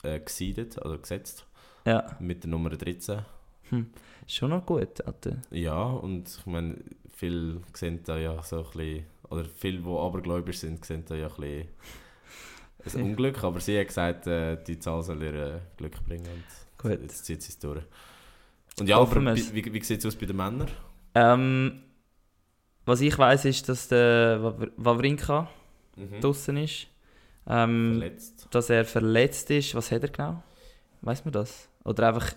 äh, gesiedert, also gesetzt, ja. mit der Nummer 13. Schon noch gut, Alter. Ja, und ich meine, viele sehen da ja so ein bisschen, oder viele, die abergläubisch sind, sehen da ja ein bisschen ein Unglück, aber sie hat gesagt, äh, die Zahl soll ihr äh, Glück bringen. Und Gut. Jetzt zieht sie es durch. Und ja, Hoffen aber wir's. wie, wie sieht es aus bei den Männern? Ähm, was ich weiß ist, dass der Waw- Wawrinka Mhm. draußen ist. Ähm, Verletzt. dass er verletzt ist. Was hat er genau? Weiß man das? Oder einfach,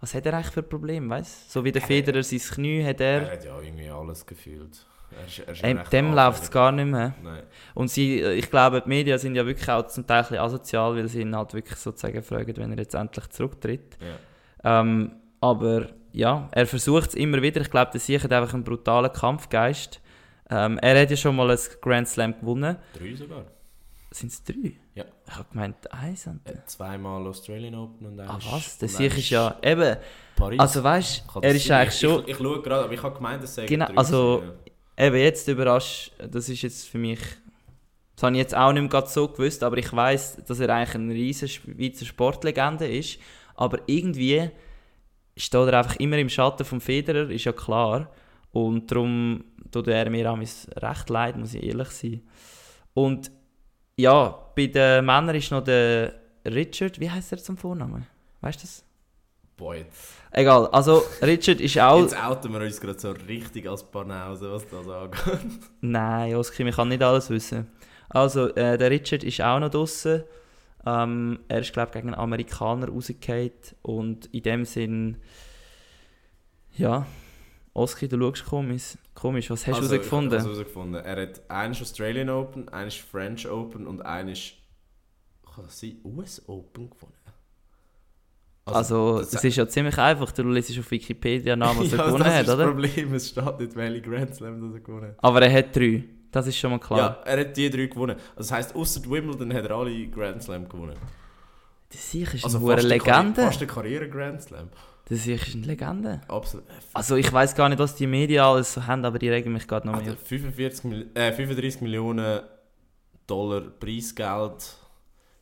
was hat er eigentlich für ein Problem? Weißt? So wie der Federer sein Knie hat Er er. hat ja irgendwie alles gefühlt. Er ist, er ist dem läuft es gar nicht mehr. Nein. Und sie, äh, ich glaube, die Medien sind ja wirklich auch zum Teil asozial, weil sie ihn halt wirklich sozusagen fragen, wenn er jetzt endlich zurücktritt. Ja. Ähm, aber ja, er versucht es immer wieder. Ich glaube, der Sieg hat einfach einen brutalen Kampfgeist. Ähm, er hat ja schon mal ein Grand Slam gewonnen. Drei sogar. Sind es drei? Ja. Ich habe gemeint, eins. Und Er hat zweimal Australian Open und ah, eines- was? Der eines ist ja. Eben, Paris. also weißt Kann er ist eigentlich schon. Ich, ich schaue gerade, aber ich habe gemeint, es sei Genau, also- gewesen, Eben jetzt überrascht, das ist jetzt für mich. Das habe ich jetzt auch nicht mehr so gewusst, aber ich weiß, dass er eigentlich eine riesen Schweizer Sportlegende ist. Aber irgendwie steht er einfach immer im Schatten vom Federer, ist ja klar. Und darum tut er mir auch recht leid, muss ich ehrlich sein. Und ja, bei den Männern ist noch der Richard, wie heißt er zum Vornamen? Weißt du das? Boah, jetzt, Egal, also Richard ist auch. jetzt outen wir uns gerade so richtig als Banause, was das angeht. Nein, Oski, ich kann nicht alles wissen. Also, äh, der Richard ist auch noch draußen. Ähm, er ist, glaube ich, gegen einen Amerikaner rausgefallen. Und in dem Sinn, ja, Oski, du schaust komisch. Komisch, was hast du Also, ich herausgefunden? habe herausgefunden. Er hat eines Australian Open, eines French Open und eines kann das sein, US Open gewonnen. Also, das- es ist ja ziemlich einfach. Du liest auf Wikipedia nach, was er ja, gewonnen das hat, ist das oder? Problem, es steht nicht, welche Grand Slam das er gewonnen hat. Aber er hat drei. Das ist schon mal klar. Ja, er hat die drei gewonnen. Also das heisst, außer Wimbledon hat er alle Grand Slam gewonnen. Sieg ist Also eine eine Karri- Legende. fast eine Karriere Grand Slam. Sieg ist eine Legende. Absolut. Also, ich weiß gar nicht, was die Medien alles so haben, aber die regen mich gerade noch Hat mehr. er 45 Mil äh, 35 Millionen Dollar Preisgeld,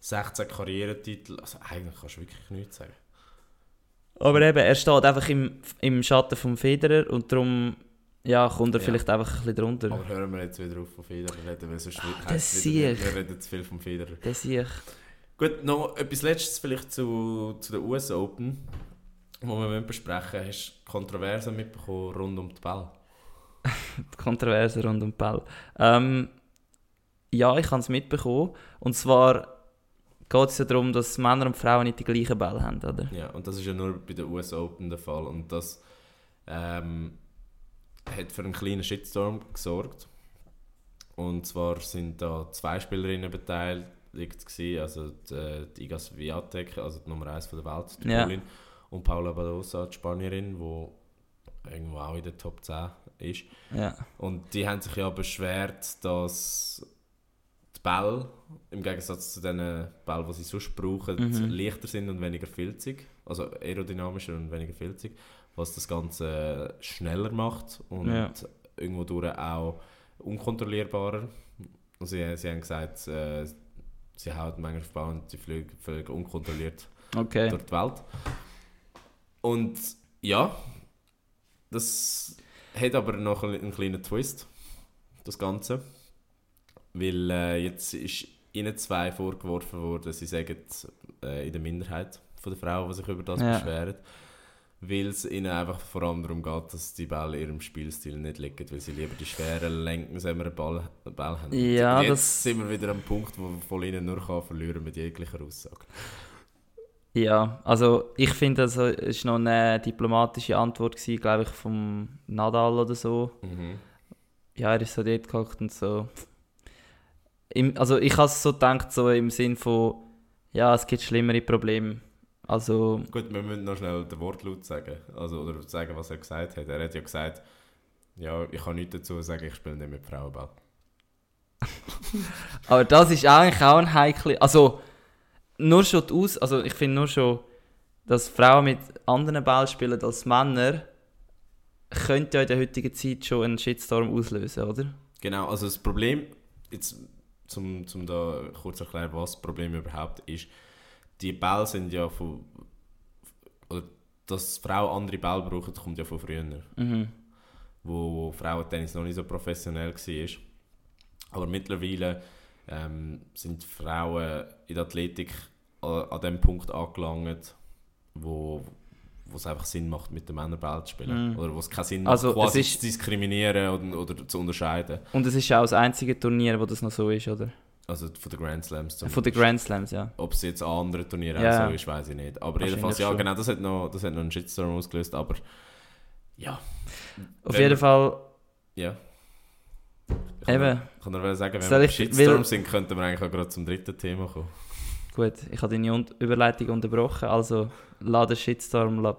16 Karrieretitel. Also eigentlich kannst du wirklich nichts sagen. Aber eben, er steht einfach im, im Schatten vom Federer und darum ja, kommt er Ja. vielleicht einfach ein bisschen drunter. Aber hören wir jetzt wieder auf von Federer reden, weil sonst heisst das sehe wir reden zu viel vom Federer. Der Sieg. Gut, noch etwas Letztes vielleicht zu, zu den US Open, wo wir besprechen müssen. Hast du Kontroversen mitbekommen rund um die Ball? Die Kontroverse rund um die Ball. Ähm, ja, ich habe es mitbekommen. Und zwar geht es ja darum, dass Männer und Frauen nicht die gleichen Bälle haben, oder? Ja, und das ist ja nur bei den US Open der Fall. Und das ähm, hat für einen kleinen Shitstorm gesorgt. Und zwar sind da zwei Spielerinnen beteiligt gewesen, also die, die Iga Swiatek, also die Nummer 1 der Welt, die Ja. Polin, und Paula Badosa, die Spanierin, die irgendwo auch in der Top 10 ist. Ja. Und die haben sich ja beschwert, dass die Bälle, im Gegensatz zu den Bällen, die sie sonst brauchen, Mhm. leichter sind und weniger filzig. Also aerodynamischer und weniger filzig. Was das Ganze schneller macht und Ja. irgendwo durch auch unkontrollierbarer. Und sie, sie haben gesagt, äh, sie hauen manchmal auf Ball und sie fliegen völlig unkontrolliert Okay. durch die Welt. Und ja, das hat aber noch einen, einen kleinen Twist, das Ganze. Weil äh, jetzt ist ihnen zwei vorgeworfen worden, sie sagen äh, in der Minderheit von der Frauen, die sich über das Ja. beschweren. Weil es ihnen einfach vor allem darum geht, dass die Bälle ihrem Spielstil nicht liegen, weil sie lieber die schweren, lenkensämeren Ball, Ball haben. Ja, jetzt das- sind wir wieder am Punkt, wo von ihnen nur kann verlieren mit jeglicher Aussage. Ja, also ich finde, das war noch eine diplomatische Antwort, gewesen, glaube ich, vom Nadal oder so. Mhm. Ja, er ist so dort gehockt und so. Im, also ich habe es so gedacht, so im Sinn von, ja, es gibt schlimmere Probleme. Also, Gut, wir müssen noch schnell den Wortlaut sagen. Also, oder sagen, was er gesagt hat. Er hat ja gesagt, ja, ich kann nichts dazu sagen, ich spiele nicht mit Frauenball. aber das ist eigentlich auch ein heikle, also nur schon die Aus, also ich finde nur schon, dass Frauen mit anderen Ball spielen als Männer, könnte ja in der heutigen Zeit schon einen Shitstorm auslösen, oder? Genau, also das Problem, jetzt zum, zum da kurz erklären, was das Problem überhaupt ist, die Bälle sind ja von, oder dass Frauen andere Bälle brauchen, kommt ja von früher, Mhm. wo Frauentennis noch nicht so professionell war. Aber mittlerweile ähm, sind Frauen in der Athletik an, an dem Punkt angelangt, wo wo es einfach Sinn macht, mit den Männern zu spielen. Mhm. Oder wo es keinen Sinn Also, macht, quasi es ist- zu diskriminieren oder, oder zu unterscheiden. Und es ist auch das einzige Turnier, wo das noch so ist, oder? Also von den Grand Slams zum Von den Grand Slams, ja. Ob es jetzt an anderen Turnieren auch so ist, weiß ich nicht. Aber jedenfalls, ja, schon. genau, das hat, noch, das hat noch einen Shitstorm ausgelöst, aber ja. Auf Wenn jeden Fall, Ja. Ich kann Eben. nur- Ich kann nur sagen, wenn Soll wir ich- Shitstorm will- sind, könnten wir eigentlich auch gerade zum dritten Thema kommen. gut, ich habe deine Un Überleitung unterbrochen, also lass den Shitstorm la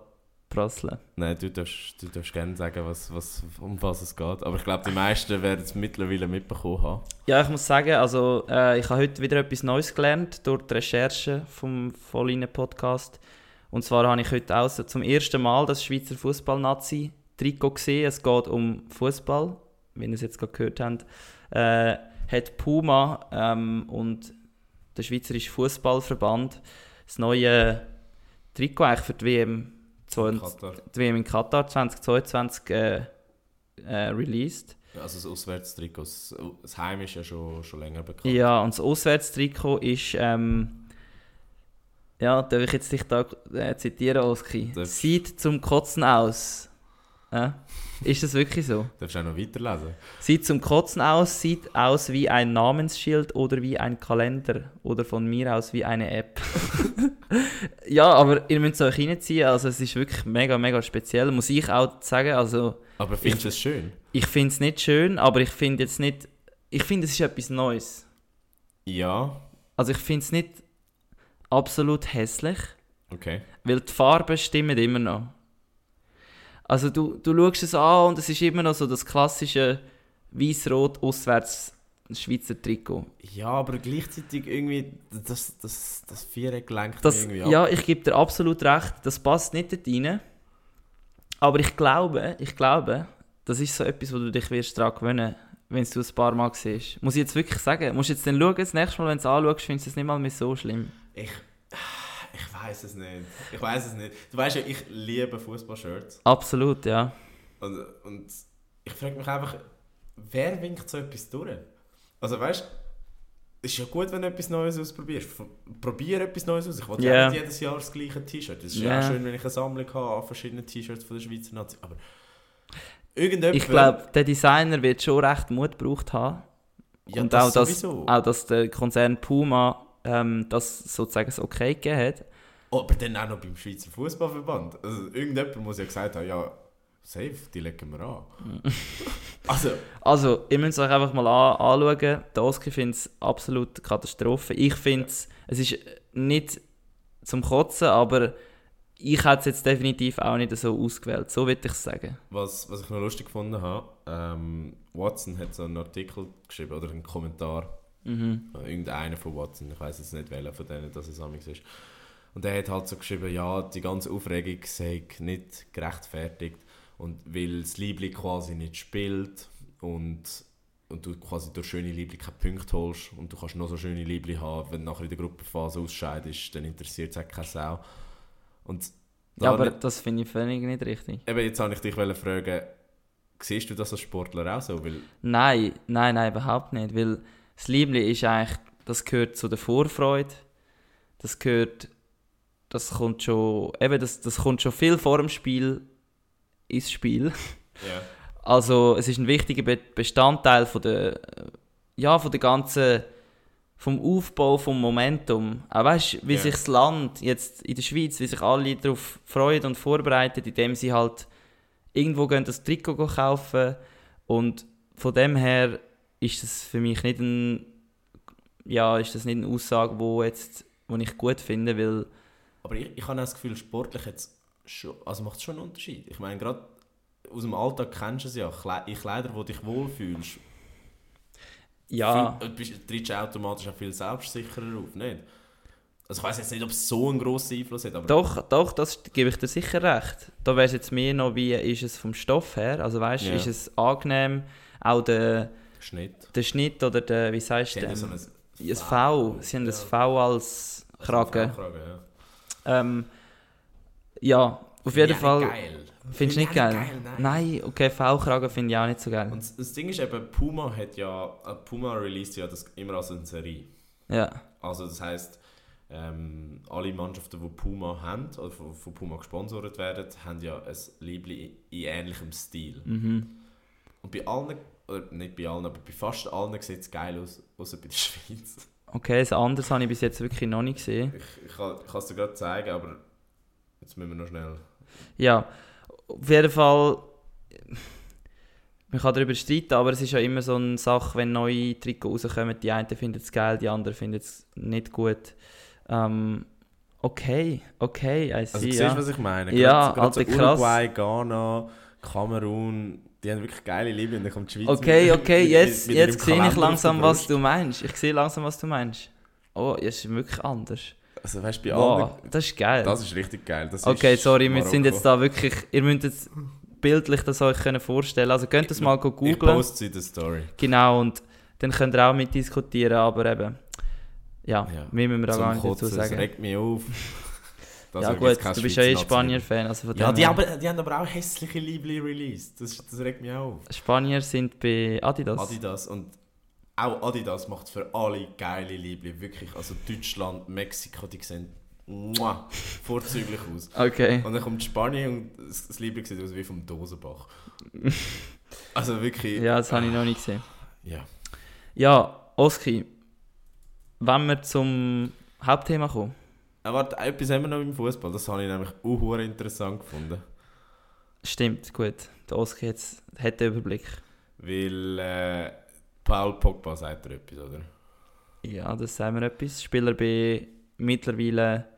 prasseln. Nein, du darfst, du darfst gerne sagen, was, was, um was es geht. Aber ich glaube, die meisten werden es mittlerweile mitbekommen haben. Ja, ich muss sagen, also äh, ich habe heute wieder etwas Neues gelernt durch die Recherche vom Vollinen Podcast. Und zwar habe ich heute auch zum ersten Mal das Schweizer Fußball-Nazi-Trikot gesehen. Es geht um Fußball, wie ihr es jetzt gerade gehört habt. Äh, hat Puma ähm, und der Schweizerische Fußballverband das neue Trikot eigentlich für die WM, 20 Katar. die WM in Katar 2022 äh, äh, released. Also das Auswärtstrikot. Das, das Heim ist ja schon, schon länger bekannt. Ja, und das Auswärtstrikot ist, ähm, ja, darf ich jetzt dich da äh, zitieren, Oski? Sieht zum Kotzen aus. Äh? Ist das wirklich so? Darfst du auch noch weiterlesen? Sieht zum Kotzen aus, sieht aus wie ein Namensschild oder wie ein Kalender oder von mir aus wie eine App. ja, aber ihr müsst es euch reinziehen, also es ist wirklich mega, mega speziell, muss ich auch sagen, also Aber findest du es schön? ich finde es nicht schön, aber ich finde jetzt nicht, ich finde es ist etwas Neues. Ja. Also ich finde es nicht absolut hässlich, Okay. weil die Farben stimmen immer noch. Also du, du schaust es an und es ist immer noch so das klassische weiß-rot auswärts Schweizer Trikot. Ja, aber gleichzeitig irgendwie, das, das, das Viereck lenkt Das, irgendwie ab. ja, ich gebe dir absolut recht, das passt nicht dort rein. Aber ich glaube, ich glaube, das ist so etwas, wo du dich wirst daran gewöhnen wenn du es ein paar Mal siehst. Muss ich jetzt wirklich sagen. Musst du jetzt dann schauen, das nächste Mal, wenn du es anschaust, findest du es nicht mal mehr so schlimm. Ich, ich weiß es nicht. Ich weiß es nicht. Du weißt ja, ich liebe Fußballshirts. Absolut, ja. Und, und ich frage mich einfach, wer winkt so etwas durch? Also weißt du, es ist ja gut, wenn du etwas Neues ausprobierst. Probier etwas Neues aus. Ich will ja Ja. nicht jedes Jahr das gleiche T-Shirt. Es ist Ja. ja auch schön, wenn ich eine Sammlung habe an verschiedenen T-Shirts von der Schweizer Nazi. Aber irgendjemand... Ich glaube, der Designer wird schon recht Mut gebraucht haben. ja, und das auch, dass, sowieso. auch, dass der Konzern Puma ähm, das sozusagen das Okay gegeben hat. Oh, aber dann auch noch beim Schweizer Fußballverband. Also irgendjemand muss ja gesagt haben, ja, safe, die legen wir an. also, Also, ihr müsst euch einfach mal an, anschauen. Der Oski findet es absolut Katastrophe. Ich finde es, es ist nicht zum Kotzen, aber ich hätte es jetzt definitiv auch nicht so ausgewählt. So würde ich es sagen. was, was ich noch lustig gefunden habe, ähm, Watson hat so einen Artikel geschrieben oder einen Kommentar. Mhm. Irgendeiner von Watson, ich weiß jetzt nicht welcher von denen das es amigs ist. Und der hat halt so geschrieben, ja, die ganze Aufregung sei nicht gerechtfertigt und weil das Liebling quasi nicht spielt und, und du quasi durch schöne Liebling keine Punkte holst und du kannst noch so schöne Liebling haben, wenn du nachher in der Gruppenphase ausscheidest, dann interessiert es auch keine Sau. Und Ja, aber habe das finde ich völlig nicht richtig. ich, eben, jetzt wollte ich dich fragen, siehst du das als Sportler auch so? Weil, Nein, nein, nein, überhaupt nicht. Weil das Liebling ist eigentlich, das gehört zu der Vorfreude. Das gehört, das kommt schon, eben, das, das kommt schon viel vor dem Spiel ins Spiel. ja. Also es ist ein wichtiger Be Bestandteil von der, ja, von der ganzen, vom Aufbau, vom Momentum. Auch weißt, wie Ja. sich das Land jetzt in der Schweiz, wie sich alle darauf freuen und vorbereiten, indem sie halt irgendwo gehen das Trikot kaufen und von dem her ist das für mich nicht ein, ja, ist das nicht eine Aussage, wo jetzt, wo ich gut finde, weil Aber ich, ich habe auch das Gefühl, sportlich jetzt schon, also macht es schon einen Unterschied. Ich meine, gerade aus dem Alltag kennst du es ja. Kle- In Kleidern, wo dich wohlfühlst, ja, viel, äh, bist- trittst du automatisch auch viel selbstsicherer auf, nicht? Also ich weiß jetzt nicht, ob es so einen grossen Einfluss hat, aber Doch, doch, das gebe ich dir sicher recht. Da wäre es jetzt mehr noch, wie ist es vom Stoff her? Also weißt du, ist es angenehm, auch der, Schnitt. der Schnitt oder der, wie sagst du, ähm, so ein V, sie haben ein V als Kragen. Ja. Ähm, ja, auf jeden Ja, Fall, Geil. Findest du nicht ich geil? auch nein. Nein, okay, V-Kragen finde ich auch nicht so geil. Und das- das Ding ist eben, Puma hat ja, äh, Puma released ja das immer als eine Serie. Ja, Also das heisst, ähm, alle Mannschaften, die Puma haben, oder von, von Puma gesponsert werden, haben ja ein Liebling in ähnlichem Stil. mhm. Und bei allen, oder nicht bei allen, aber bei fast allen sieht es geil aus, außer bei der Schweiz. Okay, das anderes habe ich bis jetzt wirklich noch nicht gesehen. Ich, ich kann es dir gerade zeigen, aber jetzt müssen wir noch schnell... Ja, auf jeden Fall. Man kann darüber streiten, aber es ist ja immer so eine Sache, wenn neue Trikots rauskommen, die einen finden es geil, die anderen finden es nicht gut. Ähm, okay, okay, I see, Also du ja. siehst, was ich meine? Ja, gerade so Alter, krass. Uruguay, Ghana, Kamerun, die haben wirklich geile Liebe und dann kommt die Schweiz Okay, mit- okay, mit- jetzt, mit jetzt sehe ich Kalender langsam, was du meinst. Ich sehe langsam, was du meinst. Oh, es ist wirklich anders. Also weißt du, bei Wow, allen... das ist geil. Das ist richtig geil. Das okay, sorry, wir sind Marokko. jetzt da wirklich, ihr müsst jetzt bildlich das euch können vorstellen. Also könnt das mal Ich googeln. poste sie in der Story. Genau, und dann könnt ihr auch mitdiskutieren, aber eben, ja, Ja. mehr müssen wir da Zum gar nicht dazu sagen. Das regt mich auf. Das ja gut, du bist ja eh. Spanier-Fan, also Ja, die, aber, die haben aber auch hässliche Liebling released. Das, das regt mich auf. Spanier sind bei Adidas. Adidas und auch Adidas macht für alle geile Liebling. Wirklich, also Deutschland, Mexiko, die sehen muah, vorzüglich aus. Okay. Und dann kommt Spanien und das, das Liebling sieht aus wie vom Dosenbach. Also wirklich... Ja, das habe ich noch nicht gesehen. Ja. Ja, Oski, wenn wir zum Hauptthema kommen. Aber warte, etwas haben wir noch im Fußball. Das habe ich nämlich auch interessant gefunden. Stimmt, gut. Der jetzt hat den Überblick. Weil äh, Paul Pogba sagt er etwas, oder? Ja, das sagen wir etwas. Spieler bei mittlerweile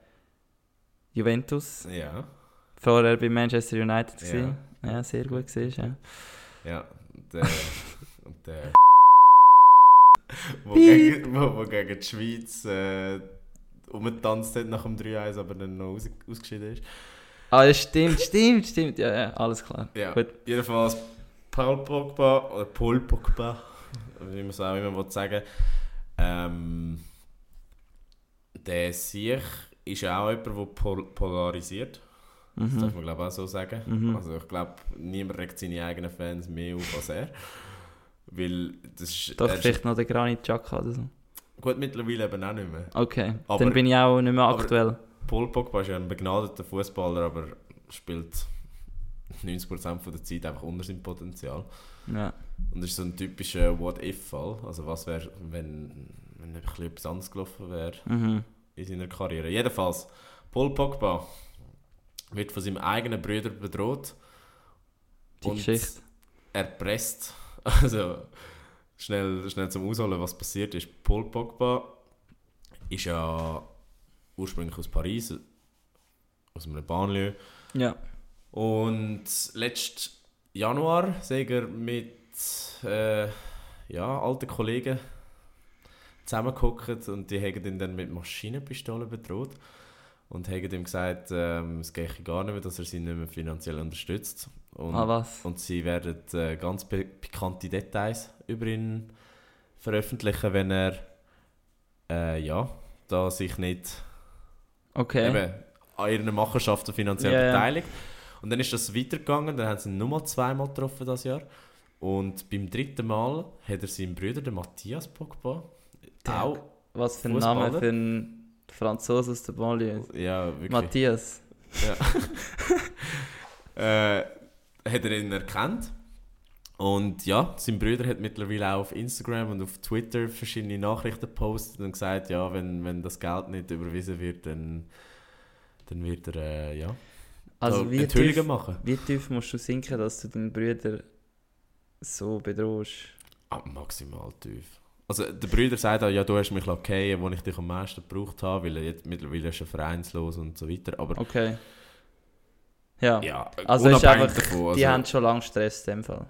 Juventus. Ja. Vorher bei Manchester United. Ja. Ja, sehr gut gesehen. Ja. Ja. Der... und der... wo, gegen, wo, wo gegen die Schweiz äh, umgetanzt hat nach dem 3-1, aber dann noch aus, ausgeschieden ist. Ah, ja, stimmt, stimmt, stimmt. Ja, ja, alles klar. Ja. Gut. Jedenfalls Paul Pogba, oder Paul Pogba, wie man es auch immer sagen ähm, der sich ist ja auch jemand, der pol polarisiert. Das darf Mhm. man glaube ich auch so sagen. Mhm. Also ich glaube, niemand regt seine eigenen Fans mehr auf als er. Weil das ist... Doch, vielleicht noch der Granit Xhaka oder so. Gut, mittlerweile eben auch nicht mehr. Okay, Aber- dann bin ich auch nicht mehr aktuell. Paul Pogba ist ja ein begnadeter Fußballer, aber spielt 90% von der Zeit einfach unter seinem Potenzial. Ja. Und das ist so ein typischer What-If-Fall. Also was wäre, wenn, wenn ein bisschen etwas anderes gelaufen wäre Mhm. in seiner Karriere. Jedenfalls, Paul Pogba wird von seinem eigenen Bruder bedroht. Die Geschichte. erpresst. Also, schnell, schnell zum Ausholen, was passiert ist. Paul Pogba ist ja ursprünglich aus Paris, aus einem Banlieue. Ja. Und letzten Januar sind er mit äh, ja, alten Kollegen zusammengehockt und die haben ihn dann mit Maschinenpistolen bedroht und haben ihm gesagt, ähm, es gehe gar nicht mehr, dass er sie nicht mehr finanziell unterstützt. Und, Ah, was? und sie werden äh, ganz pikante Details über ihn veröffentlichen, wenn er äh, ja, da sich nicht Okay. eben, an ihren Machenschaften finanziell Ja, ja. beteiligt. Und dann ist das weitergegangen, dann haben sie ihn nochmal zweimal getroffen das Jahr. Und beim dritten Mal hat er seinen Bruder, den Matthias Pogba, Der- auch, Was für ein? Name für einen Franzosen aus der Banlieue. ja, wirklich, Matthias. äh, hat er ihn erkannt. Und ja, sein Bruder hat mittlerweile auch auf Instagram und auf Twitter verschiedene Nachrichten gepostet und gesagt, ja, wenn, wenn das Geld nicht überwiesen wird, dann, dann wird er, äh, ja, Also wie tief, machen. wie tief musst du sinken, dass du deinen Bruder so bedrohst? Ah, maximal tief. Also der Bruder sagt auch, ja, du hast mich fallen, wo ich dich am meisten gebraucht habe, weil er jetzt mittlerweile ist er vereinslos und so weiter. Aber Okay. Ja. ja, also ist einfach, davon. die also, haben schon lange Stress in dem Fall.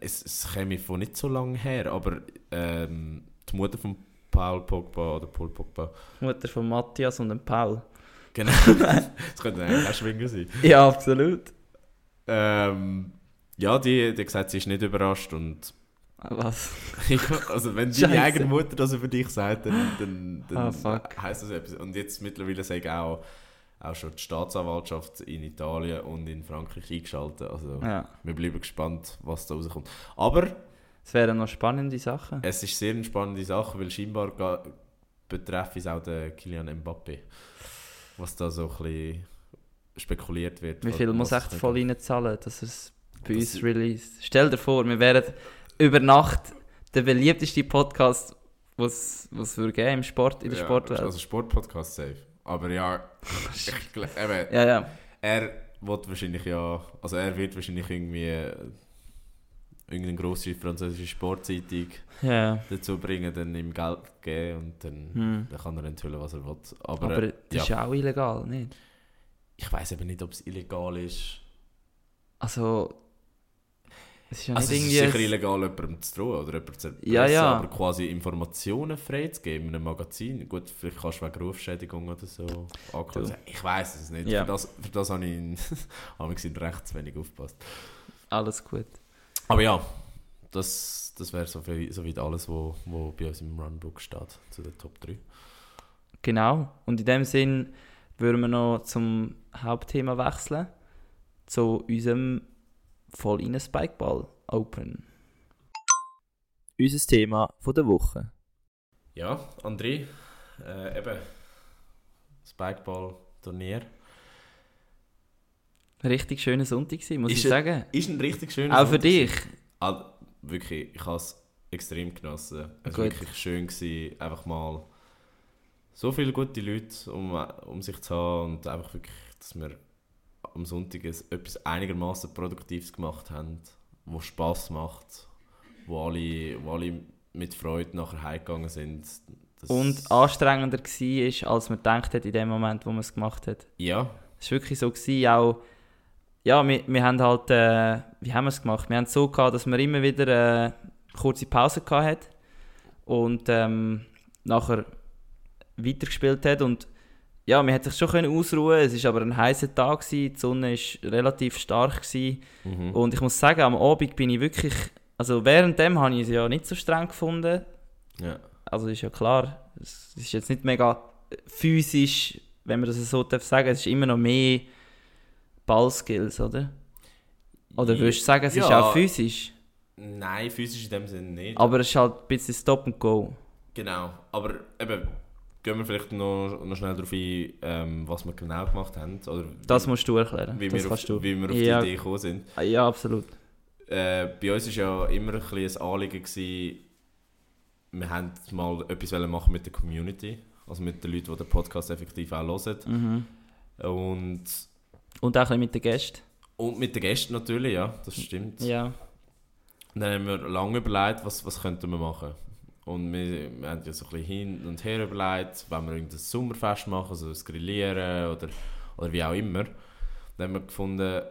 Es, es käme von nicht so lange her, aber ähm, die Mutter von Paul Pogba oder Paul Pogba, Die Mutter von Matthias und dem Paul. genau, das könnte eigentlich auch Schwinger sein. Ja, absolut. Ähm, ja, die, die hat gesagt, sie ist nicht überrascht und Was? also wenn deine Scheisse. eigene Mutter das über dich sagt, dann, dann, dann Ah, fuck. heisst das etwas. Und jetzt mittlerweile sage ich auch auch schon die Staatsanwaltschaft in Italien und in Frankreich eingeschaltet. Also Ja. wir bleiben gespannt, was da rauskommt. Aber Es wären noch spannende Sachen. es ist sehr eine spannende Sache, weil scheinbar betrifft es auch den Kylian Mbappé. Was da so ein bisschen spekuliert wird. Wie viel muss echt voll reinzahlen, dass es bei Das- uns release? Stell dir vor, wir wären über Nacht der beliebteste Podcast, was es geben im Sport, in der Ja, Sportwelt. Also Sportpodcast safe. Aber ja, ich, gl- eben, ja, ja. er wird wahrscheinlich ja, also er wird wahrscheinlich irgendwie äh, irgendeine grosse französische Sportzeitung ja. dazu bringen, dann ihm Geld geben und dann, Hm. dann kann er enthüllen, was er will. Aber, Aber äh, das ist ja auch illegal, nicht? ich weiß eben nicht, ob es illegal ist. Also, es ist ja also nicht es ist sicher illegal, jemandem zu drohen oder jemandem zu erpressen, Ja, ja. aber quasi Informationen freizugeben in einem Magazin, gut, vielleicht kannst du wegen Rufschädigung oder so anklagen. Ich weiß es nicht. Für, das, für das habe ich in, habe ich recht zu wenig aufgepasst. Alles gut. Aber ja, das, das wäre so viel- soweit alles, was wo, wo bei uns im Runbook steht, zu den Top 3. Genau. Und in dem Sinn würden wir noch zum Hauptthema wechseln. Zu unserem voll in Spikeball Open. Unser Thema von der Woche. Ja, André, äh, eben, Spikeball-Turnier. Richtig schöner Sonntag gewesen, muss Ist ich es- sagen. Ist ein richtig schöner Auch für Sonntag dich. Ah, wirklich, ich habe es extrem genossen. Es war wirklich schön, gewesen, einfach mal so viele gute Leute um, um sich zu haben und einfach wirklich, dass wir am Sonntag etwas einigermaßen Produktives gemacht haben, wo Spaß macht, wo alle, wo alle mit Freude nachher heimgegangen sind. Und anstrengender war, als man gedacht hat in dem Moment, wo man es gemacht hat. Ja, Es war wirklich so, gewesen, auch, ja, wir, wir haben halt, äh, wie haben wir es gemacht? Wir haben es so gehabt, dass wir immer wieder äh, kurze Pause gehabt hat und ähm, nachher weitergespielt hat und ja, man hat sich schon können ausruhen. Es war aber ein heißer Tag gewesen, die Sonne war relativ stark gewesen. mhm. und ich muss sagen, am Abend bin ich wirklich, also währenddem habe ich es ja nicht so streng gefunden. ja. Also ist ja klar, es ist jetzt nicht mega physisch, wenn man das so darf sagen, es ist immer noch mehr Ballskills, oder? Oder würdest du sagen, es ist Ja. auch physisch, Nein, physisch in dem Sinne nicht. aber es ist halt ein bisschen Stop and Go. Genau, aber eben, gehen wir vielleicht noch, noch schnell darauf ein, ähm, was wir genau gemacht haben. Oder Das wie, musst du erklären. wie, das wir auf, du. wie wir auf Ja. die Idee gekommen sind. Ah, Ja, absolut. Äh, bei uns war ja immer ein, ein Anliegen, gewesen, wir wollten mal etwas machen mit der Community, also mit den Leuten, die den Podcast effektiv auch hören. Mhm. Und, Und auch ein mit den Gästen. und mit den Gästen natürlich, ja, das stimmt. Ja. Und dann haben wir lange überlegt, was, was könnten wir machen. Und wir, wir haben ja so ein bisschen hin und her überlegt, wenn wir irgendein Sommerfest machen, so das Grillieren oder, oder wie auch immer. Dann haben wir gefunden,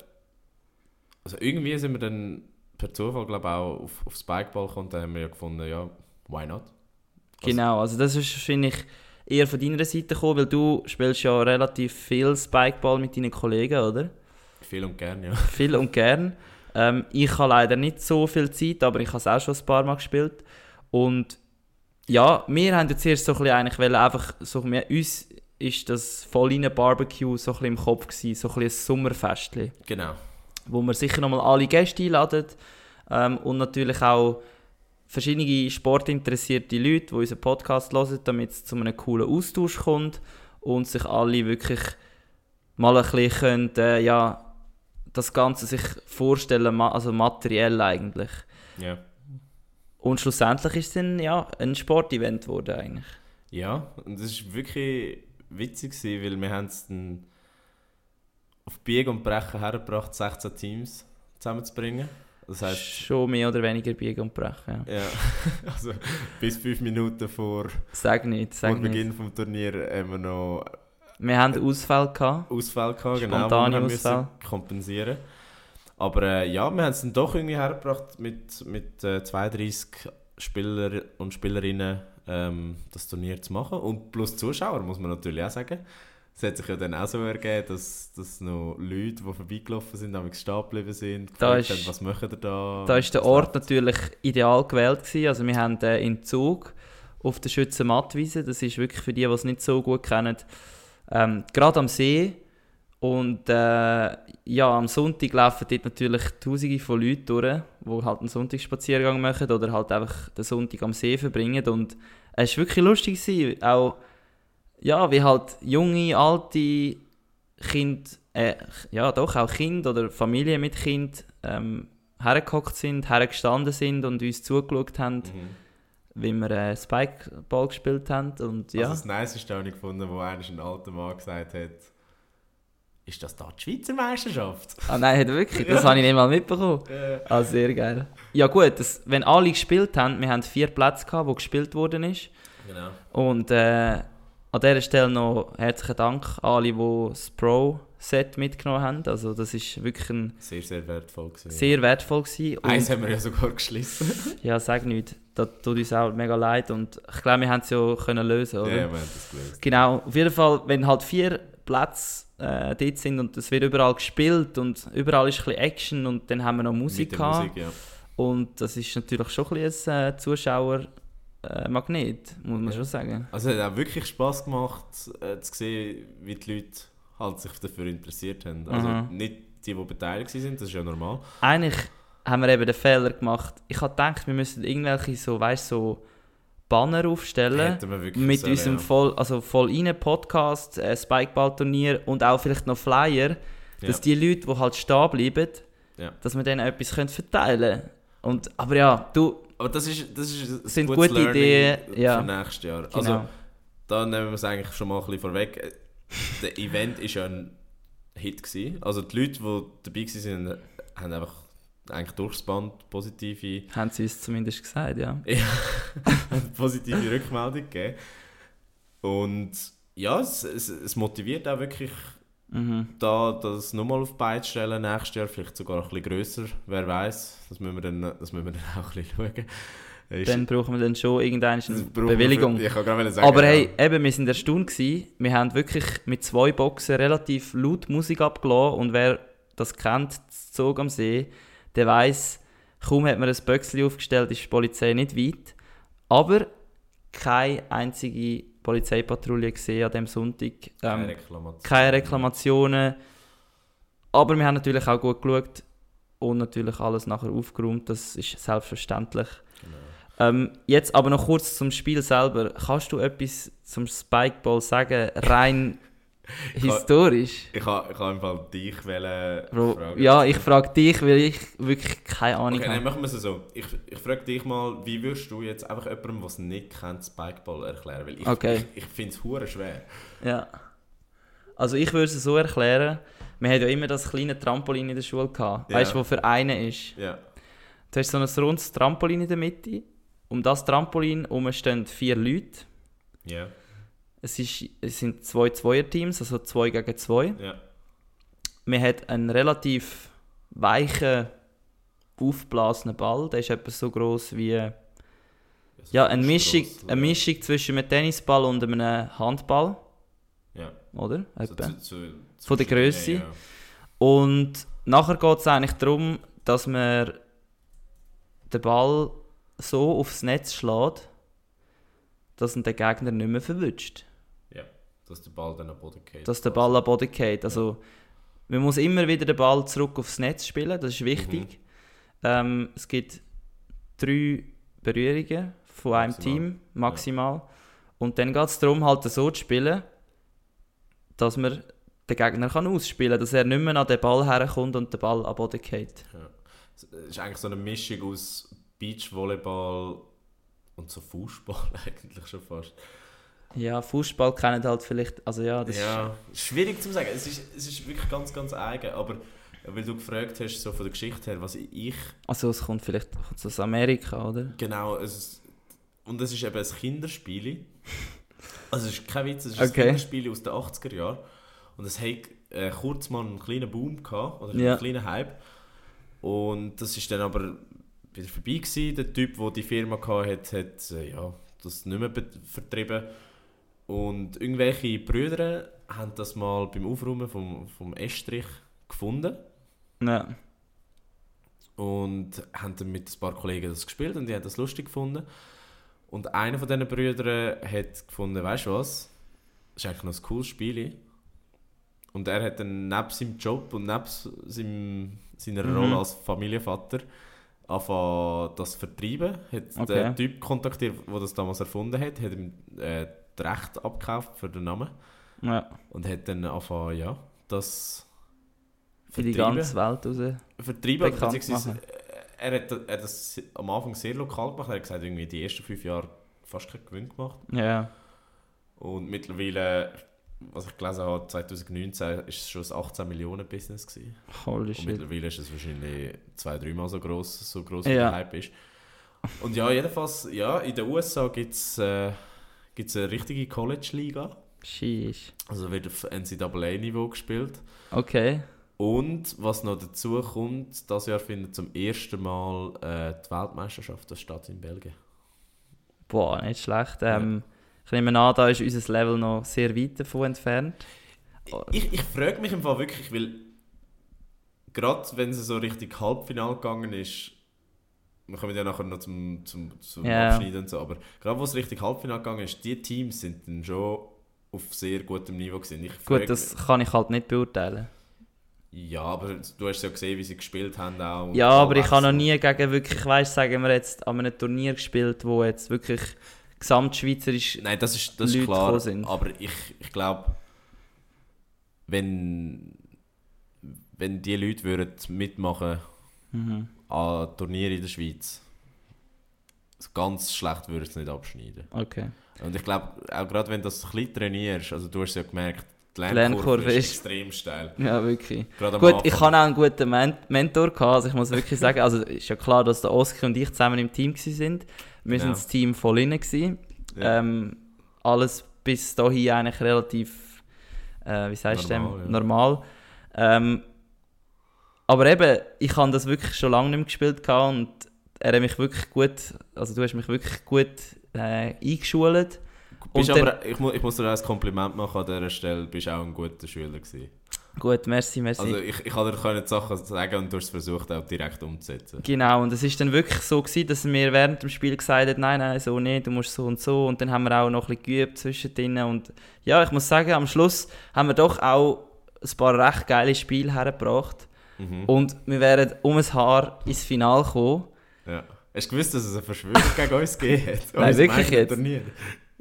also irgendwie sind wir dann per Zufall, glaube ich, auch auf, auf Spikeball gekommen. Dann haben wir ja gefunden, ja, why not? Genau, also das ist wahrscheinlich eher von deiner Seite gekommen, weil du spielst ja relativ viel Spikeball mit deinen Kollegen, oder? Viel und gern, ja. Viel und gern. Ähm, ich habe leider nicht so viel Zeit, aber ich habe es auch schon ein paar Mal gespielt. Und ja, wir haben jetzt erst so ein bisschen eigentlich wollen, einfach so, wir, uns ist das voll Barbecue so ein bisschen im Kopf gewesen, so ein bisschen ein Sommerfestchen, Genau. wo wir sicher nochmal alle Gäste einladen ähm, und natürlich auch verschiedene sportinteressierte Leute, die unseren Podcast hören, damit es zu einem coolen Austausch kommt und sich alle wirklich mal ein bisschen können, äh, ja, das Ganze sich vorstellen, also materiell eigentlich. Ja. Und schlussendlich ist es dann ja, ein Sportevent geworden eigentlich. Ja, und das war wirklich witzig, gewesen, weil wir haben es dann auf Biegen und Brechen hergebracht, 16 Teams zusammenzubringen. Das heisst, Schon mehr oder weniger biegen und brechen. Ja. ja, also bis fünf Minuten vor, Sag nicht, sag. Beginn des Turniers haben wir noch Wir haben Ausfälle gehabt. Ausfälle gehabt, genau, Spontane müssen kompensieren Aber äh, ja, wir haben es dann doch irgendwie hergebracht, mit, mit äh, 32 Spieler und Spielerinnen ähm, das Turnier zu machen. Und plus Zuschauer, muss man natürlich auch sagen. Es hat sich ja dann auch so ergeben, dass, dass noch Leute, die vorbeigelaufen sind, damals stehen geblieben sind, Da ist- haben, was machen ihr da? Da ist der Ort natürlich ideal gewählt gewesen. Also wir haben äh, in Zug auf der Schützenmattwiese. Das ist wirklich für die, die es nicht so gut kennen, Ähm, Gerade am See. Und äh, ja, am Sonntag laufen dort natürlich tausende von Leuten durch, die halt einen Sonntagsspaziergang machen oder halt einfach den Sonntag am See verbringen. Und es war wirklich lustig. Gewesen. Auch, ja, wie halt junge, alte Kinder, äh, ja doch, auch Kinder oder Familien mit Kind ähm, hergehockt sind, hergestanden sind und uns zugeschaut haben, Mhm. wie wir äh, Spikeball gespielt haben. Und ja. Also das Niceste habe ich gefunden, wo einer ein alter Mann gesagt hat, ist das da die Schweizer Meisterschaft? Ah nein, wirklich? Das habe ich nicht mal mitbekommen. Ah, sehr geil. Ja gut, das, wenn alle gespielt haben, wir haben vier Plätze gehabt, wo gespielt worden ist. Genau. Und äh, an dieser Stelle noch herzlichen Dank an alle, die das Pro-Set mitgenommen haben. Also das ist wirklich ein Sehr, sehr wertvoll gewesen. sehr wertvoll gewesen. Eins Und, haben wir ja sogar geschlossen. ja, sag nicht. Das tut uns auch mega leid. Und ich glaube, wir haben es ja können lösen, oder? Ja, wir haben das gelöst. Genau, auf jeden Fall, wenn halt vier Plätze äh, dort sind und es wird überall gespielt und überall ist ein bisschen Action und dann haben wir noch Musik, Mit. Musik, ja. Und das ist natürlich schon ein bisschen ein äh, Zuschauermagnet, muss man Ja. schon sagen. Also es hat auch wirklich Spass gemacht, äh, zu sehen, wie die Leute halt sich dafür interessiert haben. Also Mhm. nicht die, die beteiligt sind, das ist ja normal. Eigentlich haben wir eben den Fehler gemacht. Ich habe gedacht, wir müssen irgendwelche so, weißt, so Banner aufstellen. Mit sollen, unserem ja. voll, also voll rein Podcast, äh, Spikeball-Turnier und auch vielleicht noch Flyer, dass Ja. die Leute, die halt stehen bleiben, Ja. dass wir denen etwas können verteilen können. Und, aber ja, du, Aber das ist, das ist Sind gute Learning Ideen, ja. für nächstes Jahr. genau. Also da nehmen wir es eigentlich schon mal ein bisschen vorweg. Der Event war ja ein Hit. Gewesen. Also die Leute, die dabei waren, haben einfach eigentlich durchs Band positive, haben sie uns zumindest gesagt, ja. positive Rückmeldung gegeben. Und ja, es, es, es motiviert auch wirklich, Mhm. da das nochmal auf zu stellen nächstes Jahr, vielleicht sogar ein bisschen grösser, wer weiß. Das müssen wir dann, das müssen wir dann auch ein bisschen schauen. Ist- Dann brauchen wir dann schon irgendeine wir Bewilligung. für- Ich kann gerade sagen, Aber ja. hey, eben, wir sind erstaunt gewesen. Wir haben wirklich mit zwei Boxen relativ laut Musik abgelassen und wer das kennt, das Zug am See, der weiß, kaum hat man ein Böckchen aufgestellt, ist die Polizei nicht weit. Aber keine einzige Polizeipatrouille gesehen an dem Sonntag. Keine Ähm, Reklamation. keine Reklamationen. Aber wir haben natürlich auch gut geschaut und natürlich alles nachher aufgeräumt. Das ist selbstverständlich. Genau. Ähm, jetzt aber noch kurz zum Spiel selber. Kannst du etwas zum Spikeball sagen, rein historisch? Ich habe ich ha im Fall dich wollen Bro, fragen. ja, ich frage dich, weil ich wirklich keine Ahnung Okay, nein, habe. machen wir es so. Ich, ich frage dich mal, wie würdest du jetzt einfach jemandem, der es nicht kennt, Spikeball erklären? Weil ich, Okay. ich, ich finde es hure schwer. Ja. Also ich würde es so erklären. Wir hatten ja immer das kleine Trampolin in der Schule gehabt. Ja. Weißt du, wo für einen ist? Ja. Du hast so ein rundes Trampolin in der Mitte. Um das Trampolin herum stehen vier Leute. Ja. Es, ist, es sind zwei Zweierteams, also zwei gegen zwei. Ja. Man hat einen relativ weichen, aufblasenen Ball. Der ist etwa so groß wie ja, eine, Mischung, eine Mischung zwischen einem Tennisball und einem Handball. Ja. Oder? So zu, zu, Von der? Ja, ja. Und nachher geht es eigentlich darum, dass man den Ball so aufs Netz schlägt, dass ihn der Gegner nicht mehr verwünscht. Dass der Ball dann am Boden geht. Dass der Ball am Boden geht. Also, man muss immer wieder den Ball zurück aufs Netz spielen, das ist wichtig. Ähm, es gibt drei Berührungen von einem Maximal. Team, maximal. Und dann geht es darum, halt so zu spielen, dass man den Gegner kann ausspielen kann, dass er nicht mehr an den Ball herkommt und der Ball am Boden geht. Es ist eigentlich so eine Mischung aus Beachvolleyball und so Fußball eigentlich schon fast. Ja, Fußball kennen halt vielleicht, also ja, das ja, schwierig zu sagen. Es ist, es ist wirklich ganz, ganz eigen. Aber weil du gefragt hast, so von der Geschichte her, was ich ist, also es kommt vielleicht kommt's aus Amerika, oder? genau. Es, und es ist eben ein Kinderspiel. Also es ist kein Witz, es ist Okay. ein Kinderspiel aus den 80er Jahren. Und es hat äh, kurz mal einen kleinen Boom gehabt, oder Ja. einen kleinen Hype. Und das ist dann aber wieder vorbei gewesen. Der Typ, der die Firma hatte, hat, hat äh, ja, das nicht mehr be- vertrieben. Und irgendwelche Brüder haben das mal beim Aufräumen vom, vom Estrich gefunden. Ja. Und haben dann mit ein paar Kollegen das gespielt und die haben das lustig gefunden. Und einer von diesen Brüdern hat gefunden, weißt du was? ist eigentlich noch ein cooles Spiel. Und er hat dann neben seinem Job und neben seinem, seiner Mhm. Rolle als Familienvater angefangen, das vertreiben. Hat Okay. den Typ kontaktiert, der das damals erfunden hat, hat ihm äh, das Recht abgekauft für den Namen Ja, und hat dann angefangen, ja, das in die ganze Welt raus. beziehungsweise äh, er hat, er hat das am Anfang sehr lokal gemacht. Er hat gesagt, irgendwie die ersten fünf Jahre fast keinen Gewinn gemacht. Ja, Und mittlerweile, was ich gelesen habe, 2019 ist es schon ein 18 Millionen Business gewesen. holy Und shit. mittlerweile ist es wahrscheinlich zwei, dreimal so groß, so groß wie Ja. der Hype ist. Und ja, jedenfalls, ja, in den USA gibt es äh, gibt's eine richtige College-Liga. Sheesh. Also wird auf NCAA-Niveau gespielt. Okay. Und was noch dazu kommt, das Jahr findet zum ersten Mal äh, die Weltmeisterschaft statt in Belgien. Boah, nicht schlecht. Ähm, Ich nehme an, da ist unser Level noch sehr weit davon entfernt. Ich, ich frage mich im Fall wirklich, weil gerade wenn es so richtig Halbfinale gegangen ist, wir kommen ja nachher noch zum, zum, zum Ja. Abschneiden und so, aber gerade wo es richtig Halbfinale gegangen ist, die Teams sind dann schon auf sehr gutem Niveau gewesen. Ich Gut, das kann ich halt nicht beurteilen. Ja, aber du hast ja gesehen, wie sie gespielt haben auch. Ja, aber ich habe noch nie gegen wirklich, weißt sagen wir jetzt, an einem Turnier gespielt, wo jetzt wirklich gesamtschweizerisch. Nein, das ist, das ist klar. sind. Aber ich, ich glaube, wenn, wenn die Leute würden mitmachen Mhm. An Turnieren in der Schweiz, ganz schlecht würde es nicht abschneiden. Okay. Und ich glaube, auch gerade wenn du das ein trainierst, also du hast ja gemerkt, die Lernkurve Lernkurve ist extrem steil. Ja, wirklich. Gerade Gut, ich hatte auch einen guten Men Mentor, gehabt, also ich muss wirklich sagen, also ist ja klar, dass der Oskar und ich zusammen im Team sind. Wir sind Genau. das Team voll inne. Ja. Ähm, alles bis dahin eigentlich relativ, äh, wie sagst du Normal, dem, ja. normal. Ähm, aber eben, ich habe das wirklich schon lange nicht mehr gespielt und er hat mich wirklich gut, also du hast mich wirklich gut äh, eingeschult. Bist und dann- aber, ich, mu ich muss dir auch ein Kompliment machen an dieser Stelle, du bist auch ein guter Schüler gewesen. Gut, merci, merci. Also ich, ich kann dir können Sachen sagen und du hast es versucht auch direkt umzusetzen. Genau, und es ist dann wirklich so gewesen, dass er mir während dem Spiel gesagt hat, nein, nein, so nicht, du musst so und so. Und dann haben wir auch noch ein bisschen geübt zwischendrin. Und ja, ich muss sagen, am Schluss haben wir doch auch ein paar recht geile Spiele hergebracht. Mhm. Und wir wären um ein Haar ins Finale gekommen. Ja. Hast du gewusst, dass es eine Verschwörung gegen uns gegeben hat? Nein, Uns wirklich jetzt? Turnier.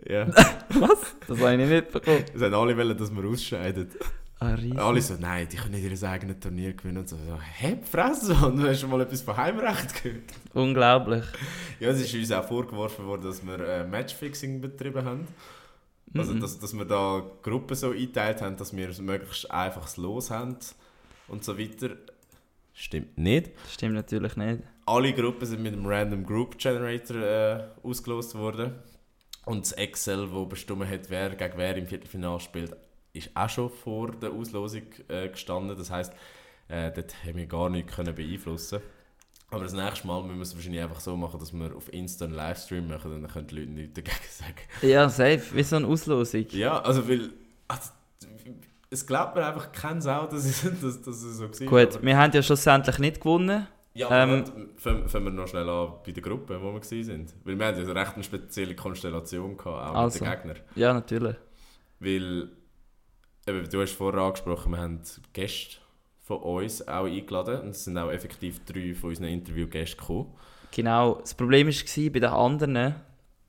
Ja. Was? Das habe ich nicht mitbekommen. Es haben alle wollen, dass wir ausscheiden. Ah. Alle so, nein, die können nicht ihr eigenes Turnier gewinnen. Und so, so hä, Fresse, und du hast schon mal etwas von Heimrecht gehört. Unglaublich. Ja, es ist uns auch vorgeworfen worden, dass wir äh, Matchfixing betrieben haben. Also, Mhm. dass, dass wir da Gruppen so eingeteilt haben, dass wir möglichst einfaches Los haben und so weiter. Stimmt nicht. Das stimmt natürlich nicht. Alle Gruppen sind mit einem Random Group Generator äh, ausgelost worden. Und das Excel, das bestimmt hat, wer gegen wer im Viertelfinale spielt, ist auch schon vor der Auslosung äh, gestanden. Das heisst, äh, dort haben wir gar nichts können beeinflussen Aber das nächste Mal müssen wir es wahrscheinlich einfach so machen, dass wir auf Insta einen Livestream machen, dann können die Leute nichts dagegen sagen. Ja, safe. Wie so eine Auslosung. Ja, also weil... Also, es glaubt mir einfach kein Sau, dass es, dass, dass es so war. Gut, wir haben ja schlussendlich nicht gewonnen. Ja, Ähm, fangen, wir noch schnell an bei der Gruppe, wo wir waren. Weil wir hatten ja recht eine spezielle Konstellation, gehabt, auch Also. mit den Gegnern. Ja, natürlich. Weil, eben, du hast vorher angesprochen, wir haben Gäste von uns auch eingeladen. Und es sind auch effektiv drei von unseren Interviewgästen gekommen. Genau, das Problem war bei den anderen,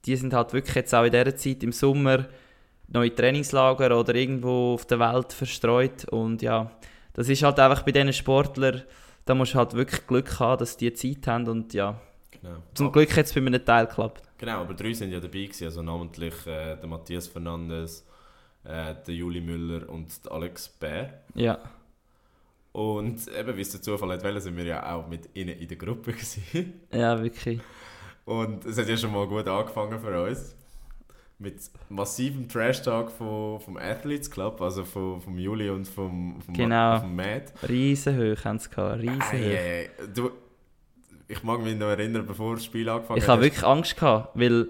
die sind halt wirklich jetzt auch in dieser Zeit im Sommer neue Trainingslager oder irgendwo auf der Welt verstreut und ja, das ist halt einfach bei diesen Sportlern, da musst du halt wirklich Glück haben, dass die Zeit haben und ja, Genau. zum Glück hat es bei einem Teil geklappt. Genau, aber drei sind ja dabei gewesen, also namentlich äh, der Matthias Fernandes, äh, der Juli Müller und der Alex Bär. Ja, Und eben, wie es der Zufall hat, wollen, sind wir ja auch mit ihnen in der Gruppe gewesen. ja, wirklich. Und es hat ja schon mal gut angefangen für uns. Mit massivem Trash-Talk vom, vom Athletes Club, also vom, vom Juli und vom, vom, Genau. vom Matt. Riesenhoch haben sie gehabt, riesenhoch. Du, ich mag mich noch erinnern, bevor das Spiel angefangen Ich hat. habe wirklich Angst gehabt, weil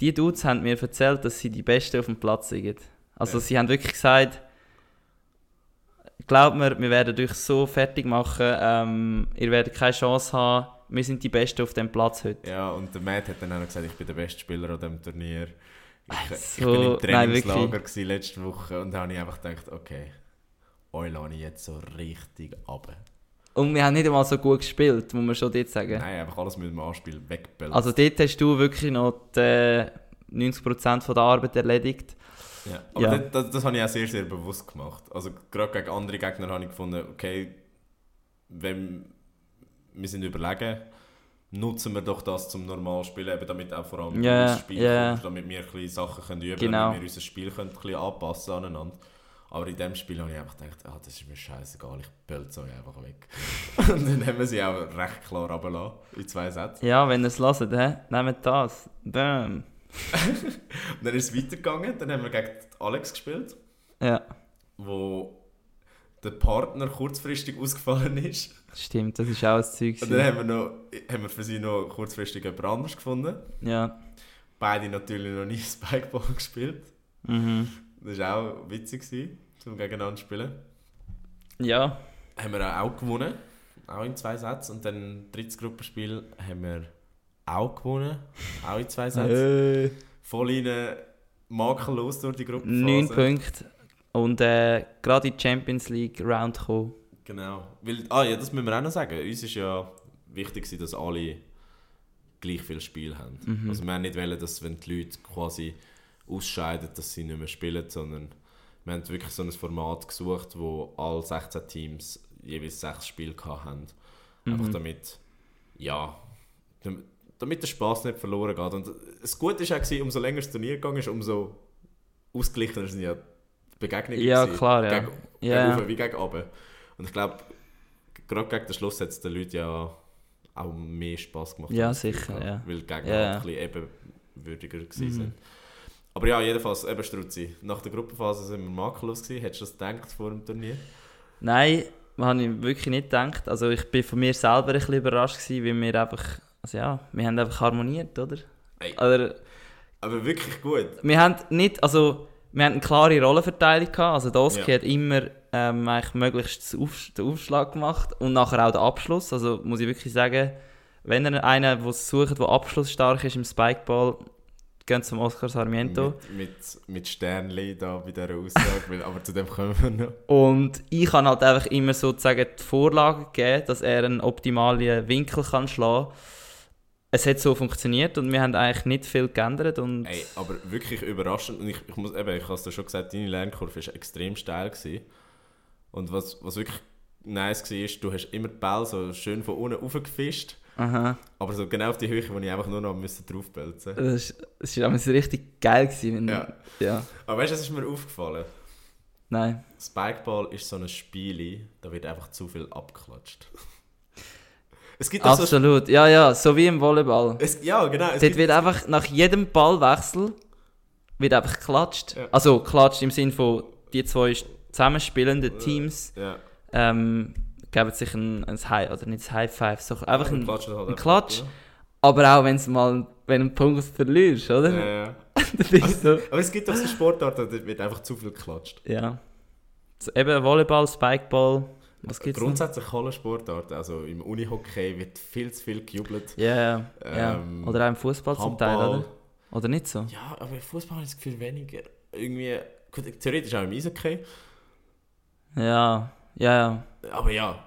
die Dudes haben mir erzählt, dass sie die Besten auf dem Platz sind. Also Ja. sie haben wirklich gesagt, glaubt mir, wir werden euch so fertig machen, ähm, ihr werdet keine Chance haben, wir sind die Besten auf dem Platz heute. Ja, und der Matt hat dann auch gesagt, ich bin der beste Spieler an diesem Turnier. Ich, ich So, bin im nein. Trainingslager gewesen letzte Woche und da habe ich einfach gedacht, okay, euch lasse ich jetzt so richtig ab. Und wir haben nicht einmal so gut gespielt, muss man schon dort sagen. Nein, einfach alles mit dem Anspiel wegbellen. Also dort hast du wirklich noch die äh, 90% von der Arbeit erledigt. ja. Aber ja. Das, das, das habe ich auch sehr, sehr bewusst gemacht. Also gerade gegen andere Gegner habe ich gefunden, okay, wenn wir sind überlegen, nutzen wir doch das zum normal spielen, eben damit auch vor allem du ins Spiel ja. kommst, damit wir ein bisschen Sachen können üben Genau. damit wir unser Spiel können ein bisschen anpassen aneinander. Aber in dem Spiel habe ich einfach gedacht, ah, das ist mir scheißegal, ich bölze euch einfach weg. Und dann haben wir sie auch recht klar runtergelassen, in zwei Sätzen. Ja, wenn ihr es hört, hä? nehmt das. Bam. Und dann ist es weitergegangen, dann haben wir gegen Alex gespielt, Ja, wo der Partner kurzfristig ausgefallen ist. Stimmt, das ist auch ein Zeug. Und dann haben wir, noch, haben wir für sie noch kurzfristig jemand anderes gefunden. Ja. Beide natürlich noch nie Spikeball gespielt. Mhm. Das war auch witzig, gewesen, zum gegeneinander zu spielen. Ja. Haben wir auch gewonnen, auch in zwei Sätzen. Und dann drittes Gruppenspiel haben wir auch gewonnen, auch in zwei Sätzen. Voll rein, makellos durch die Gruppe. 9 Punkte. Und äh, gerade in die Champions League Round gekommen. Genau. Weil, ah ja, das müssen wir auch noch sagen. Uns ist ja wichtig, dass alle gleich viel Spiel haben. Mhm. Also wir haben nicht wollen, dass wenn die Leute quasi ausscheiden, dass sie nicht mehr spielen, sondern wir haben wirklich so ein Format gesucht, wo alle 16 Teams jeweils sechs Spiele gehabt haben. Einfach Mhm. damit, ja, damit- der Spaß nicht verloren geht. Und das Gute war auch, umso länger das Turnier gegangen ist, umso ausgeglichener sind ja die Begegnungen. Ja, gewesen. klar, ja. Gegen, Ja. gegen oben wie gegen runter. Und ich glaube, gerade gegen den Schluss hat es den Leuten ja auch mehr Spaß gemacht. Ja, sicher, ja. Weil die Gegner Ja. halt ein bisschen ebenwürdiger gewesen Mhm. Aber ja, jedenfalls, eben Struzzi. Nach der Gruppenphase sind wir makellos gewesen. Hättest du das gedacht vor dem Turnier? Nein, habe ich wirklich nicht gedacht. Also ich bin von mir selber ein bisschen überrascht gewesen, weil wir einfach, also ja, wir haben einfach harmoniert, oder? Ey. Oder Aber wirklich gut. wir haben nicht, also wir haben eine klare Rollenverteilung gehabt. Also Doski Ja. hat immer ähm, eigentlich möglichst den, Auf den Aufschlag gemacht und nachher auch den Abschluss. Also muss ich wirklich sagen, wenn ihr einen, der sucht, der abschlussstark ist im Spikeball, geht zum Oscar Sarmiento. Mit, mit, mit Sternli da bei dieser Aussage. aber zu dem kommen wir noch. Und ich kann halt einfach immer sozusagen die Vorlage geben, dass er einen optimalen Winkel kann schlagen kann. Es hat so funktioniert und wir haben eigentlich nicht viel geändert. Und Ey, aber wirklich überraschend. Und ich, ich muss eben, ich habe es dir schon gesagt, deine Lernkurve war extrem steil. Gewesen. Und was, was wirklich nice war, ist, du hast immer die Bälle so schön von unten raufgefischt. aha, Aber so genau auf die Höhe, wo ich einfach nur noch müssen draufbelzen musste. das war das ist richtig geil. Gewesen, Ja. ja. Aber weißt du, was ist mir aufgefallen? Nein. Spikeball ist so ein Spiel, da wird einfach zu viel abgeklatscht. Es gibt auch so... Absolut. Ja, ja, so wie im Volleyball. Es, ja, genau. Es Dort gibt, wird einfach nach jedem Ballwechsel wird einfach geklatscht. Ja. Also klatscht im Sinne von die zwei zusammenspielenden Teams ja. ähm, geben sich ein, ein High, oder nicht ein High Five, so einfach Ja, ein, klatschen halt ein Klatsch. ab, aber auch wenn es mal, wenn du einen Punkt verlierst, oder? Ja. Ja, du so. Aber es gibt auch so Sportarten, da wird einfach zu viel geklatscht. Ja. Eben Volleyball, Spikeball, was gibt's noch? Grundsätzlich alle Sportarten, also im Unihockey wird viel zu viel gejubelt. Ja, ja, ja. Ähm, Oder auch im Fußball zum Teil, oder? Oder nicht so? Ja, aber im Fußball habe ich das Gefühl weniger. Irgendwie, theoretisch auch im Eishockey. Ja, ja, ja. Aber ja,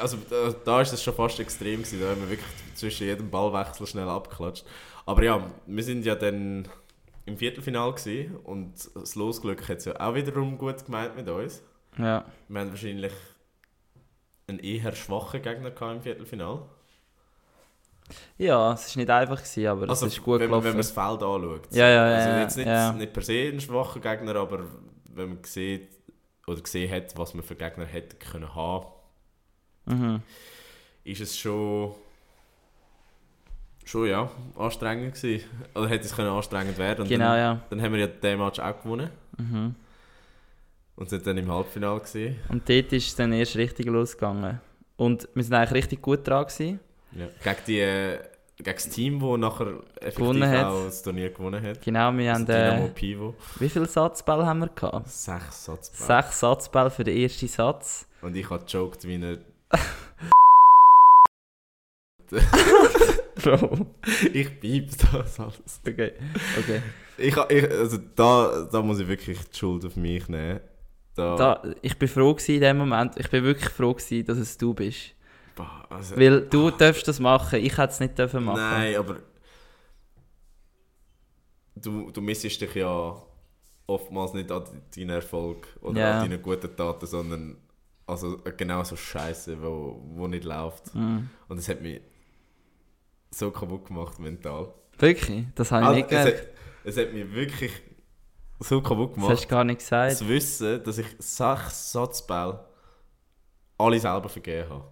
also da, da ist es schon fast extrem gewesen. Da haben wir wirklich zwischen jedem Ballwechsel schnell abgeklatscht. Aber ja, wir sind ja dann im Viertelfinal gewesen und das Losglück hat es ja auch wiederum gut gemeint mit uns. ja. Wir haben wahrscheinlich einen eher schwachen Gegner gehabt im Viertelfinal. Ja, es war nicht einfach, gewesen, aber Also, es ist gut wenn, man- gelaufen. wenn man das Feld anschaut. Ja, ja, also ja, jetzt nicht, ja. nicht per se ein schwacher Gegner, aber wenn man sieht oder gesehen hat, was man für Gegner hätte können haben, mhm. ist es schon schon ja anstrengend gewesen. Oder hätte es können anstrengend werden. Und Genau, dann, ja. dann haben wir ja den Match auch gewonnen Mhm. und sind dann im Halbfinale gewesen. Und dort ist es dann erst richtig losgegangen. Und wir sind eigentlich richtig gut dran gewesen. Ja. Gegen, die, äh, gegen das Team, das nachher effektiv Gewonnen hat. auch das Turnier gewonnen hat. Genau, wir haben... Dynamo Äh, Pivo. wie viele Satzbälle haben wir gehabt? Sechs Satzbälle. Sechs Satzbälle für den ersten Satz. Und ich habe gejoked wie eine... Bro. ich piep das alles. Okay. Okay. Ich, ich, also da, da muss ich wirklich die Schuld auf mich nehmen. Da, Da, ich bin froh gewesen in dem Moment. Ich bin wirklich froh gewesen, dass es du bist. Also, Weil du darfst das machen. Ich hätte es nicht dürfen machen. Nein, aber du, du missest dich ja oftmals nicht an deinen Erfolg oder Ja. an deinen guten Taten, sondern also genau so Scheiße, wo, wo nicht läuft. Mhm. Und es hat mich so kaputt gemacht mental. Wirklich? Das habe ich Also, nicht es, gemerkt. hat, es hat mich wirklich so kaputt Das gemacht. hast du gar nicht gesagt. zu wissen, dass ich sechs Satzbälle alle selber vergeben habe.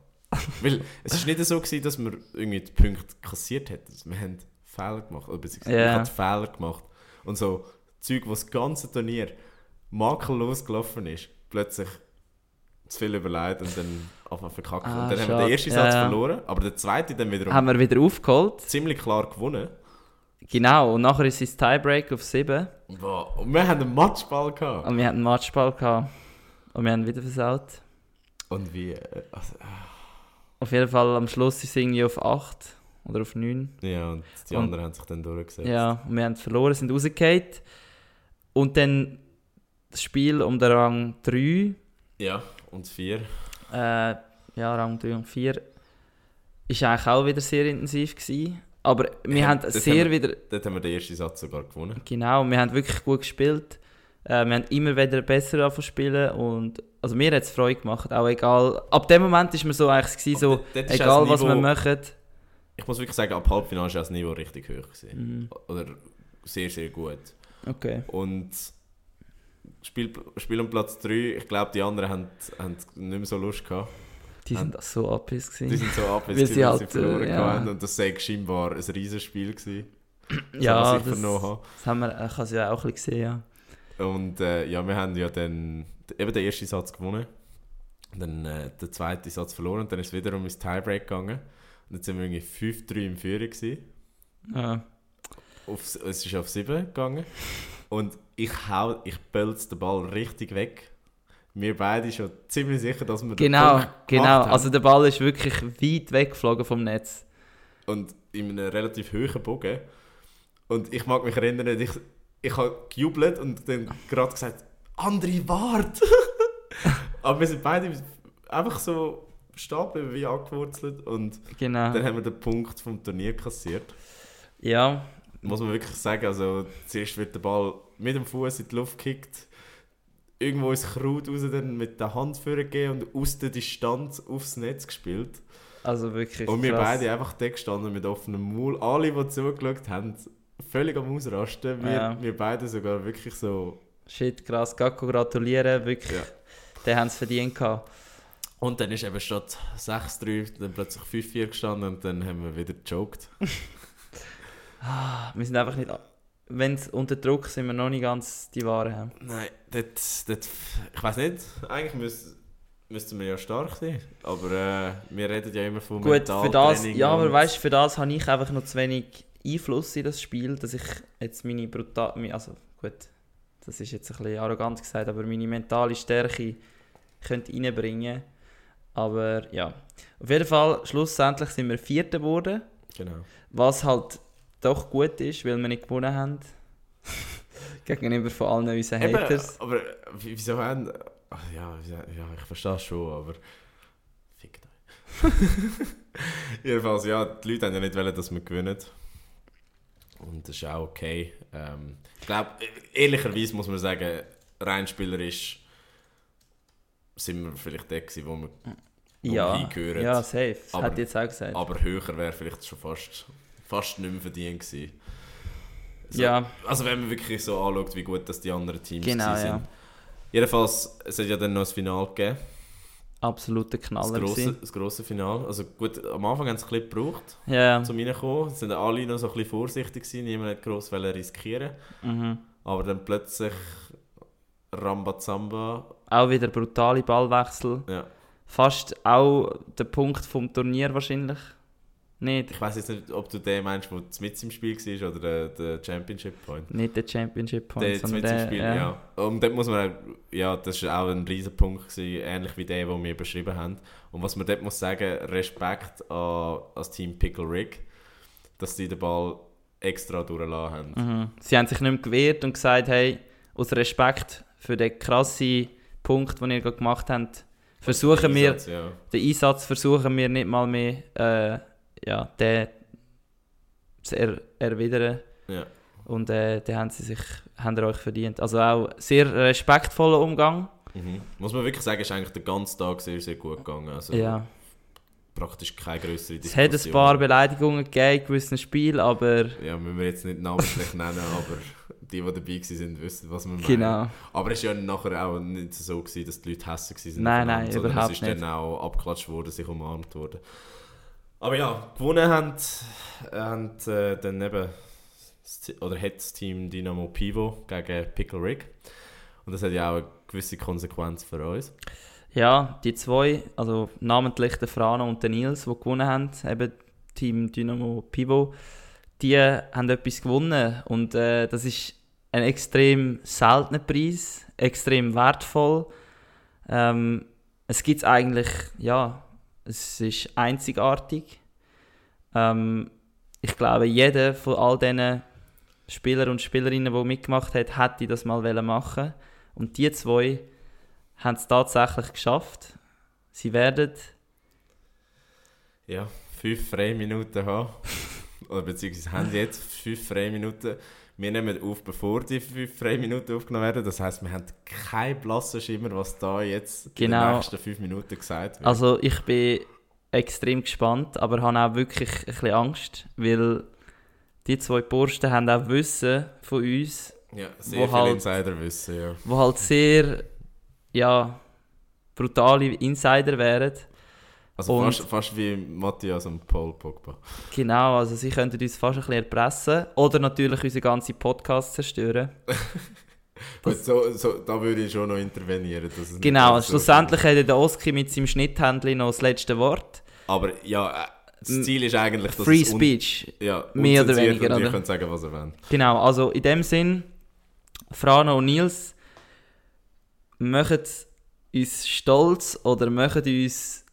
Weil es war nicht so, gewesen, dass wir irgendwie die Punkte kassiert hätten. Wir haben Fehler gemacht. Oder beziehungsweise Ja. ich habe Fehler gemacht. Und so Zeug, was das ganze Turnier makellos gelaufen ist, plötzlich zu viel überlegt und dann einfach verkackt. Ah, und dann haben wir schade. den ersten Satz ja. verloren, aber den zweiten dann wiederum Haben wir wieder aufgeholt. ziemlich klar gewonnen. Genau. Und nachher ist es Tiebreak auf 7. Boah, Und wir haben einen Matchball gehabt. Und wir hatten einen Matchball gehabt. Und wir haben wieder versaut. Und wie... äh, Also, Auf jeden Fall am Schluss ist es irgendwie auf 8 oder auf 9. ja, und die Und- anderen haben sich dann durchgesetzt. Ja, und wir haben verloren, sind rausgefallen. Und dann das Spiel um den Rang 3. Ja, und vier. Äh, ja, Rang 3 und 4 ist eigentlich auch wieder sehr intensiv gewesen. Aber wir Ja, haben sehr haben wieder, Dort haben wir den ersten Satz sogar gewonnen. genau, wir haben wirklich gut gespielt. Äh, wir haben immer wieder besser spielen und also mir hat es Freude gemacht, auch egal. Ab dem Moment ist mir so eigentlich gewesen, so, egal das was wir Niveau- machen. Ich muss wirklich sagen, ab Halbfinale war das Niveau richtig hoch. Gewesen. Mhm. Oder sehr, sehr gut. Okay. Und Spiel, Spiel um Platz 3, ich glaube, die anderen haben, haben nicht mehr so Lust gehabt. Die sind so Die gewesen. sind so ab, Weil sie halt, sie verloren äh, ja. haben. Und das sei scheinbar ein Riesenspiel gewesen. Ja, das, vernommen habe. das haben wir, ich habe es ja auch ein bisschen gesehen, ja. Und äh, ja, wir haben ja dann eben den ersten Satz gewonnen. Dann äh, den zweiten Satz verloren und dann ist es wiederum ins Tiebreak gegangen. Und jetzt sind wir irgendwie 5-3 im Führer gewesen. ja. Auf, es ist auf 7 gegangen. Und ich hau, ich pölz den Ball richtig weg. Wir beide schon ziemlich sicher, dass wir den Genau, genau. haben. Also der Ball ist wirklich weit weggeflogen vom Netz. Und in einem relativ hohen Bogen. Und ich mag mich erinnern, ich, ich habe gejubelt und dann gerade gesagt, André, wart! Aber wir sind beide einfach so stehen geblieben, wie angewurzelt. Und Genau. dann haben wir den Punkt vom Turnier kassiert. Ja, Muss man wirklich sagen, also zuerst wird der Ball mit dem Fuß in die Luft gekickt, irgendwo ins Kraut raus, dann mit der Hand vorgegeben und aus der Distanz aufs Netz gespielt. also wirklich Und wir krass. beide einfach da gestanden mit offenem Maul. Alle, die zugeschaut haben, völlig am Ausrasten. Wir, Ja. wir beide sogar wirklich so. Shit, krass. Gacko gratulieren, wirklich. Ja. Die haben es verdient gehabt. Und dann ist eben statt 6-3 dann plötzlich 5-4 gestanden und dann haben wir wieder gejoked. Ah, Wir sind einfach nicht... Wenn es unter Druck sind wir noch nicht ganz die Ware haben. Nein, dort, dort, ich weiß nicht, eigentlich müß, müssten wir ja stark sein. Aber äh, wir reden ja immer von Gut, für das... Ja, aber weißt du, für das habe ich einfach noch zu wenig Einfluss in das Spiel, dass ich jetzt meine brutal... Also gut, das ist jetzt ein bisschen arrogant gesagt, aber meine mentale Stärke könnte reinbringen. Aber ja. Auf jeden Fall, schlussendlich sind wir Vierter geworden. Genau. Was halt doch gut ist, weil wir nicht gewonnen haben. Gegenüber von allen unseren Eben, Haters. aber wie- wieso haben. Ja, ja, ich verstehe es schon, aber. Fickt euch. Jedenfalls, ja, die Leute haben ja nicht wollen, dass wir gewinnen. Und das ist auch okay. Ähm, ich glaube, ehrlicherweise muss man sagen, rein spielerisch sind wir vielleicht der gewesen, wo wir. Ja, hingehören. ja, safe. Das Aber- hat jetzt auch gesagt. Aber höher wäre vielleicht schon fast, fast nicht mehr verdient gewesen. So, ja, Also wenn man wirklich so anschaut, wie gut das die anderen Teams genau, gewesen ja. sind. Jedenfalls, es hat ja dann noch das Finale gegeben. Absoluter Das Knaller. grosse, gewesen. das grosse Finale. Also gut, am Anfang haben sie es ein bisschen gebraucht, Ja, um reinzukommen. Es sind alle noch so ein bisschen vorsichtig gewesen, niemand hat gross riskieren. mhm. Aber dann plötzlich Rambazamba. Auch wieder brutale Ballwechsel. Ja. Fast auch der Punkt vom Turnier wahrscheinlich. Nicht, Ich weiß jetzt nicht, ob du den meinst, der mit im Spiel war oder der, der Championship Point. nicht der Championship Point, Der sondern mit im der, Spiel, ja. ja. Und dort muss man, ja, das war auch ein riesen Punkt, gewesen, ähnlich wie der, den wir beschrieben haben. Und was man dort muss sagen, Respekt an, an das Team Pickle Rig. dass sie den Ball extra durchgelassen haben. Mhm. Sie haben sich nicht mehr gewehrt und gesagt, hey, aus Respekt für den krassen Punkt, den ihr gemacht habt, versuchen wir, Einsatz, ja. den Einsatz versuchen wir nicht mal mehr, äh, ja, den zu er erwidern. Ja. Und äh, den haben sie sich, haben euch verdient. Also auch sehr respektvoller Umgang. Mhm. Muss man wirklich sagen, ist eigentlich der ganze Tag sehr, sehr gut gegangen. Also Ja. praktisch keine größere Es hat ein paar Beleidigungen gegeben in gewissen Spielen, aber Ja, müssen wir jetzt nicht namentlich nennen, aber die, die dabei waren, wissen, was wir meinen. genau. Aber es war ja nachher auch nicht so, gewesen, dass die Leute hässlich waren. Nein, nein, überhaupt es ist nicht. dann auch abgeklatscht worden, sich umarmt worden. Aber ja, gewonnen haben, äh, dann eben, oder hat das Team Dynamo Pivo gegen Pickle Rick. Und das hat ja auch eine gewisse Konsequenz für uns. Ja, die zwei, also namentlich der Frano und der Nils, die gewonnen haben, eben Team Dynamo Pivo, die haben etwas gewonnen und äh, das ist ein extrem seltener Preis, extrem wertvoll. Ähm, es gibt eigentlich, ja, es ist einzigartig. Ähm, ich glaube, jeder von all diesen Spieler und Spielerinnen, die mitgemacht hat, hätte das mal machen Und die zwei haben es tatsächlich geschafft. Sie werden, Ja, fünf Freiminuten haben. Oder beziehungsweise haben jetzt fünf Freiminuten. Wir nehmen auf, bevor die fünf Freiminuten aufgenommen werden. Das heisst, wir haben keinen blassen Schimmer, was da jetzt in Genau. den nächsten fünf Minuten gesagt wird. also ich bin extrem gespannt, aber habe auch wirklich ein bisschen Angst, weil die zwei Bursten haben auch Wissen von uns, ja, sehr wo viel halt- Insiderwissen, ja. wo halt sehr, ja, brutale Insider wären. Also Und- fast, fast wie Matthias und Paul Pogba. Genau, also sie könnten uns fast ein bisschen erpressen oder natürlich unseren ganzen Podcast zerstören. Gut, so, so, da würde ich schon noch intervenieren. Genau, ganz so schlussendlich hat der Oski mit seinem Schnitthändchen noch das letzte Wort. Aber ja, äh, das Ziel ist eigentlich, dass Free Speech. ja, mehr oder weniger, und ihr könnt sagen, was ihr wollt. Genau, also in dem Sinn, Frano und Nils, machen uns stolz oder machen uns,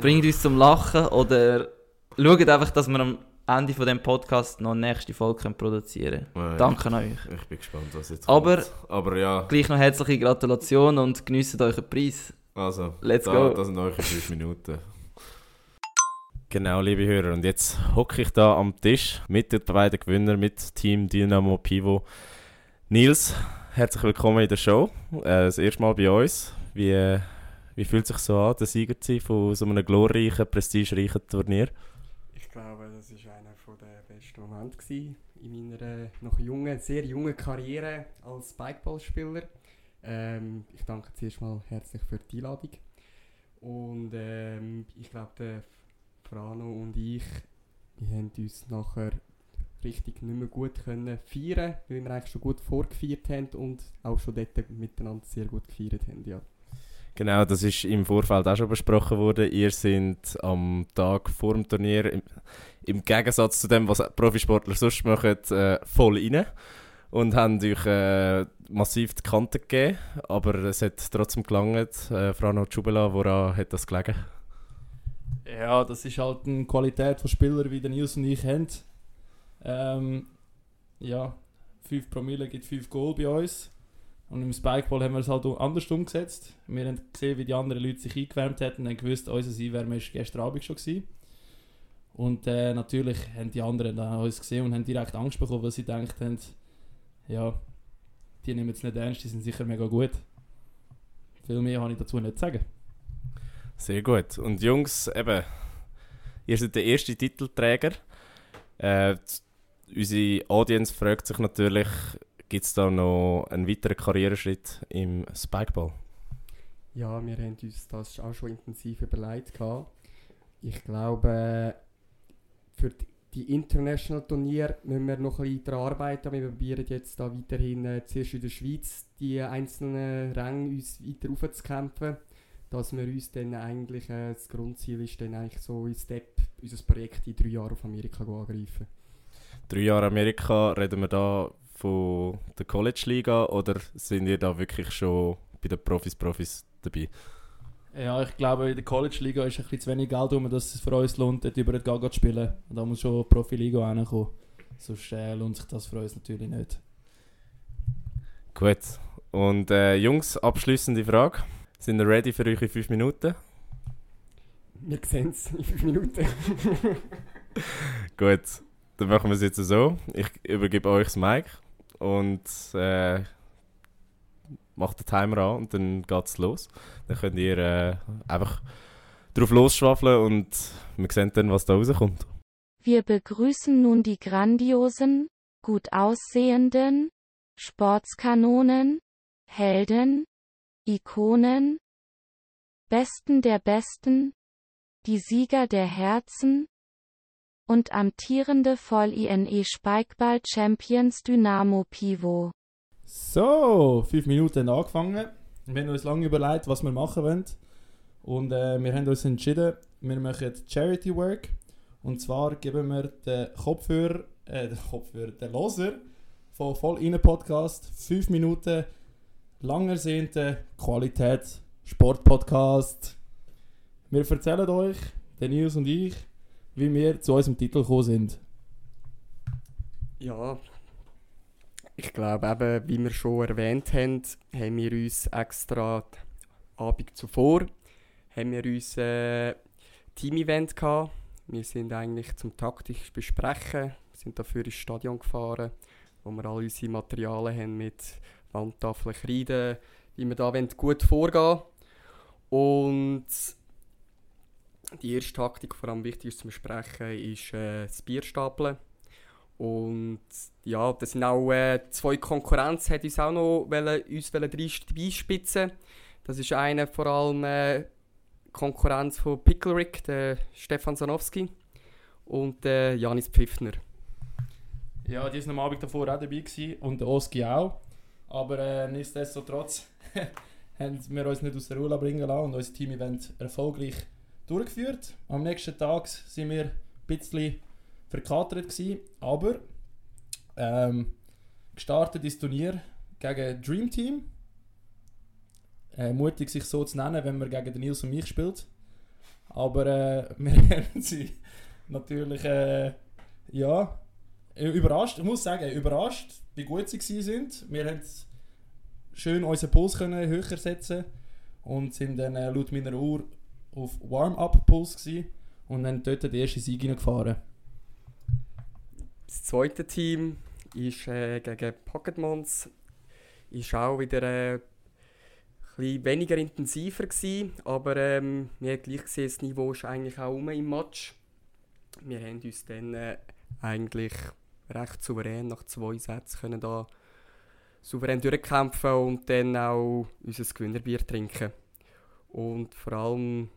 bringen uns zum Lachen oder schauen einfach, dass wir am Ende von dem Podcast noch eine nächste Folge können produzieren können. Ja, Danke an euch. Ich bin gespannt, was jetzt Aber- kommt. Aber ja, Gleich noch herzliche Gratulation und geniessen euren Preis. also, Let's da, go. das sind eure fünf Minuten. Genau, liebe Hörer, und jetzt hocke ich da am Tisch mit den beiden Gewinnern, mit Team Dynamo Pivo. Nils, herzlich willkommen in der Show. Äh, das erste Mal bei uns. Wie, äh, wie fühlt sich so an, der Sieger zu sein von so einem glorreichen, prestigereichen Turnier? Ich glaube, das war einer der besten Momente gewesen in meiner äh, noch jungen, sehr jungen Karriere als Spikeballspieler. Ähm, ich danke zuerst mal herzlich für die Einladung. Und ähm, ich glaube, der Frano und ich, wir haben uns nachher richtig nicht mehr gut können feiern, weil wir eigentlich schon gut vorgefeiert haben und auch schon dort miteinander sehr gut gefeiert haben. Ja. Genau, das ist im Vorfeld auch schon besprochen worden. Ihr seid am Tag vor dem Turnier, im, im Gegensatz zu dem, was Profisportler sonst machen, äh, voll rein und haben euch äh, massiv die Kante gegeben. Aber es hat trotzdem gelangt. Äh, Frano Tschubela, woran hat das gelegen? Ja, das ist halt eine Qualität von Spielern, wie der Nils und ich haben. Ähm, ja, 5 Promille gibt 5 Goal bei uns. Und im Spikeball haben wir es halt anders umgesetzt. Wir haben gesehen, wie die anderen Leute sich eingewärmt hätten und haben gewusst, unser Einwärme war gestern Abend schon. Gewesen. Und äh, natürlich haben die anderen dann uns gesehen und haben direkt Angst bekommen, weil sie gedacht haben, ja, die nehmen es nicht ernst, die sind sicher mega gut. Viel mehr habe ich dazu nicht zu sagen. Sehr gut. Und Jungs, eben, ihr seid der erste Titelträger. Äh, unsere Audience fragt sich natürlich, gibt es da noch einen weiteren Karriereschritt im Spikeball? Ja, wir haben uns das auch schon intensiv überlegt. gehabt. Ich glaube, für die- International Turnier müssen wir noch ein bisschen daran arbeiten. Wir probieren jetzt da weiterhin äh, zuerst in der Schweiz die einzelnen Ränge uns weiter aufzukämpfen. Dass wir uns dann eigentlich, äh, das Grundziel ist dann eigentlich so in Step, unser Projekt in drei Jahren auf Amerika angreifen. Drei Jahre Amerika, reden wir da von der College-Liga oder sind ihr da wirklich schon bei den Profis, Profis dabei? Ja, ich glaube, in der College-Liga ist ein bisschen zu wenig Geld um, dass es für uns lohnt, dort über den Gaga zu spielen. Und da muss schon Profiliga reinkommen. Sonst äh, lohnt sich das für uns natürlich nicht. Gut. Und äh, Jungs, abschließende Frage. Sind ihr ready für eure 5 Minuten? Wir sehen es in 5 Minuten. Gut. Dann machen wir es jetzt so. Ich übergebe euch das Mic und äh, macht den Timer an und dann geht es los. Dann könnt ihr äh, einfach drauf losschwafeln und wir sehen dann, was da rauskommt. Wir begrüßen nun die grandiosen, gut aussehenden, Sportskanonen, Helden, Ikonen, Besten der Besten, die Sieger der Herzen und amtierende Voll-INE Spikeball Champions Dynamo Pivo. So, fünf Minuten angefangen. Wir haben uns lange überlegt, was wir machen wollen. Und äh, wir haben uns entschieden, wir machen Charity Work. Und zwar geben wir den Kopfhörer, äh, den Kopfhörer, den Loser von Voll Innen Podcast fünf Minuten lang ersehnten Qualität Sportpodcast. Wir erzählen euch, der und ich, wie wir zu unserem Titel gekommen sind. Ja, ich glaube eben, wie wir schon erwähnt haben, haben wir uns extra die Abend zuvor haben wir uns äh, Team-Event gehabt. Wir sind eigentlich zum taktisch besprechen, sind dafür ins Stadion gefahren, wo wir alle unsere Materialien haben mit Wandtafeln, Kreide, wie wir da wollen, gut vorgehen Und die erste Taktik, vor allem wichtig ist zum Besprechen, ist äh, das Bier stapeln. Und ja, das sind auch äh, zwei Konkurrenz, hat uns auch noch wollen, uns wollen reinspitzen. Das ist einer vor allem äh, Konkurrenz von Pickle der Stefan Sanowski und äh, Janis Pfiffner. Ja, die waren am Abend davor auch dabei gewesen, und der Oski auch. Aber äh, nichtsdestotrotz haben wir uns nicht aus der Ruhe bringen lassen und unser Team-Event erfolgreich durchgeführt. Am nächsten Tag sind wir ein bisschen verkatert gewesen, aber ähm, gestartet ist Turnier gegen Dream Team. Äh, mutig sich so zu nennen, wenn man gegen Nils und mich spielt. Aber äh, wir haben sie natürlich äh, ja, überrascht. Ich muss sagen, überrascht, wie gut sie sind. Wir haben schön unseren Puls können höher setzen und sind dann äh, laut meiner Uhr auf Warm-Up-Puls und dann dort die erste Sieg gefahren. Das zweite Team ist äh, gegen Pocketmons. Ist auch wieder äh, ein weniger intensiver gewesen, aber ähm, wir haben gleich gesehen, das Niveau ist eigentlich auch um im Match. Wir haben uns dann äh, eigentlich recht souverän nach zwei Sätzen können da souverän durchkämpfen und dann auch unser Gewinnerbier trinken. Und vor allem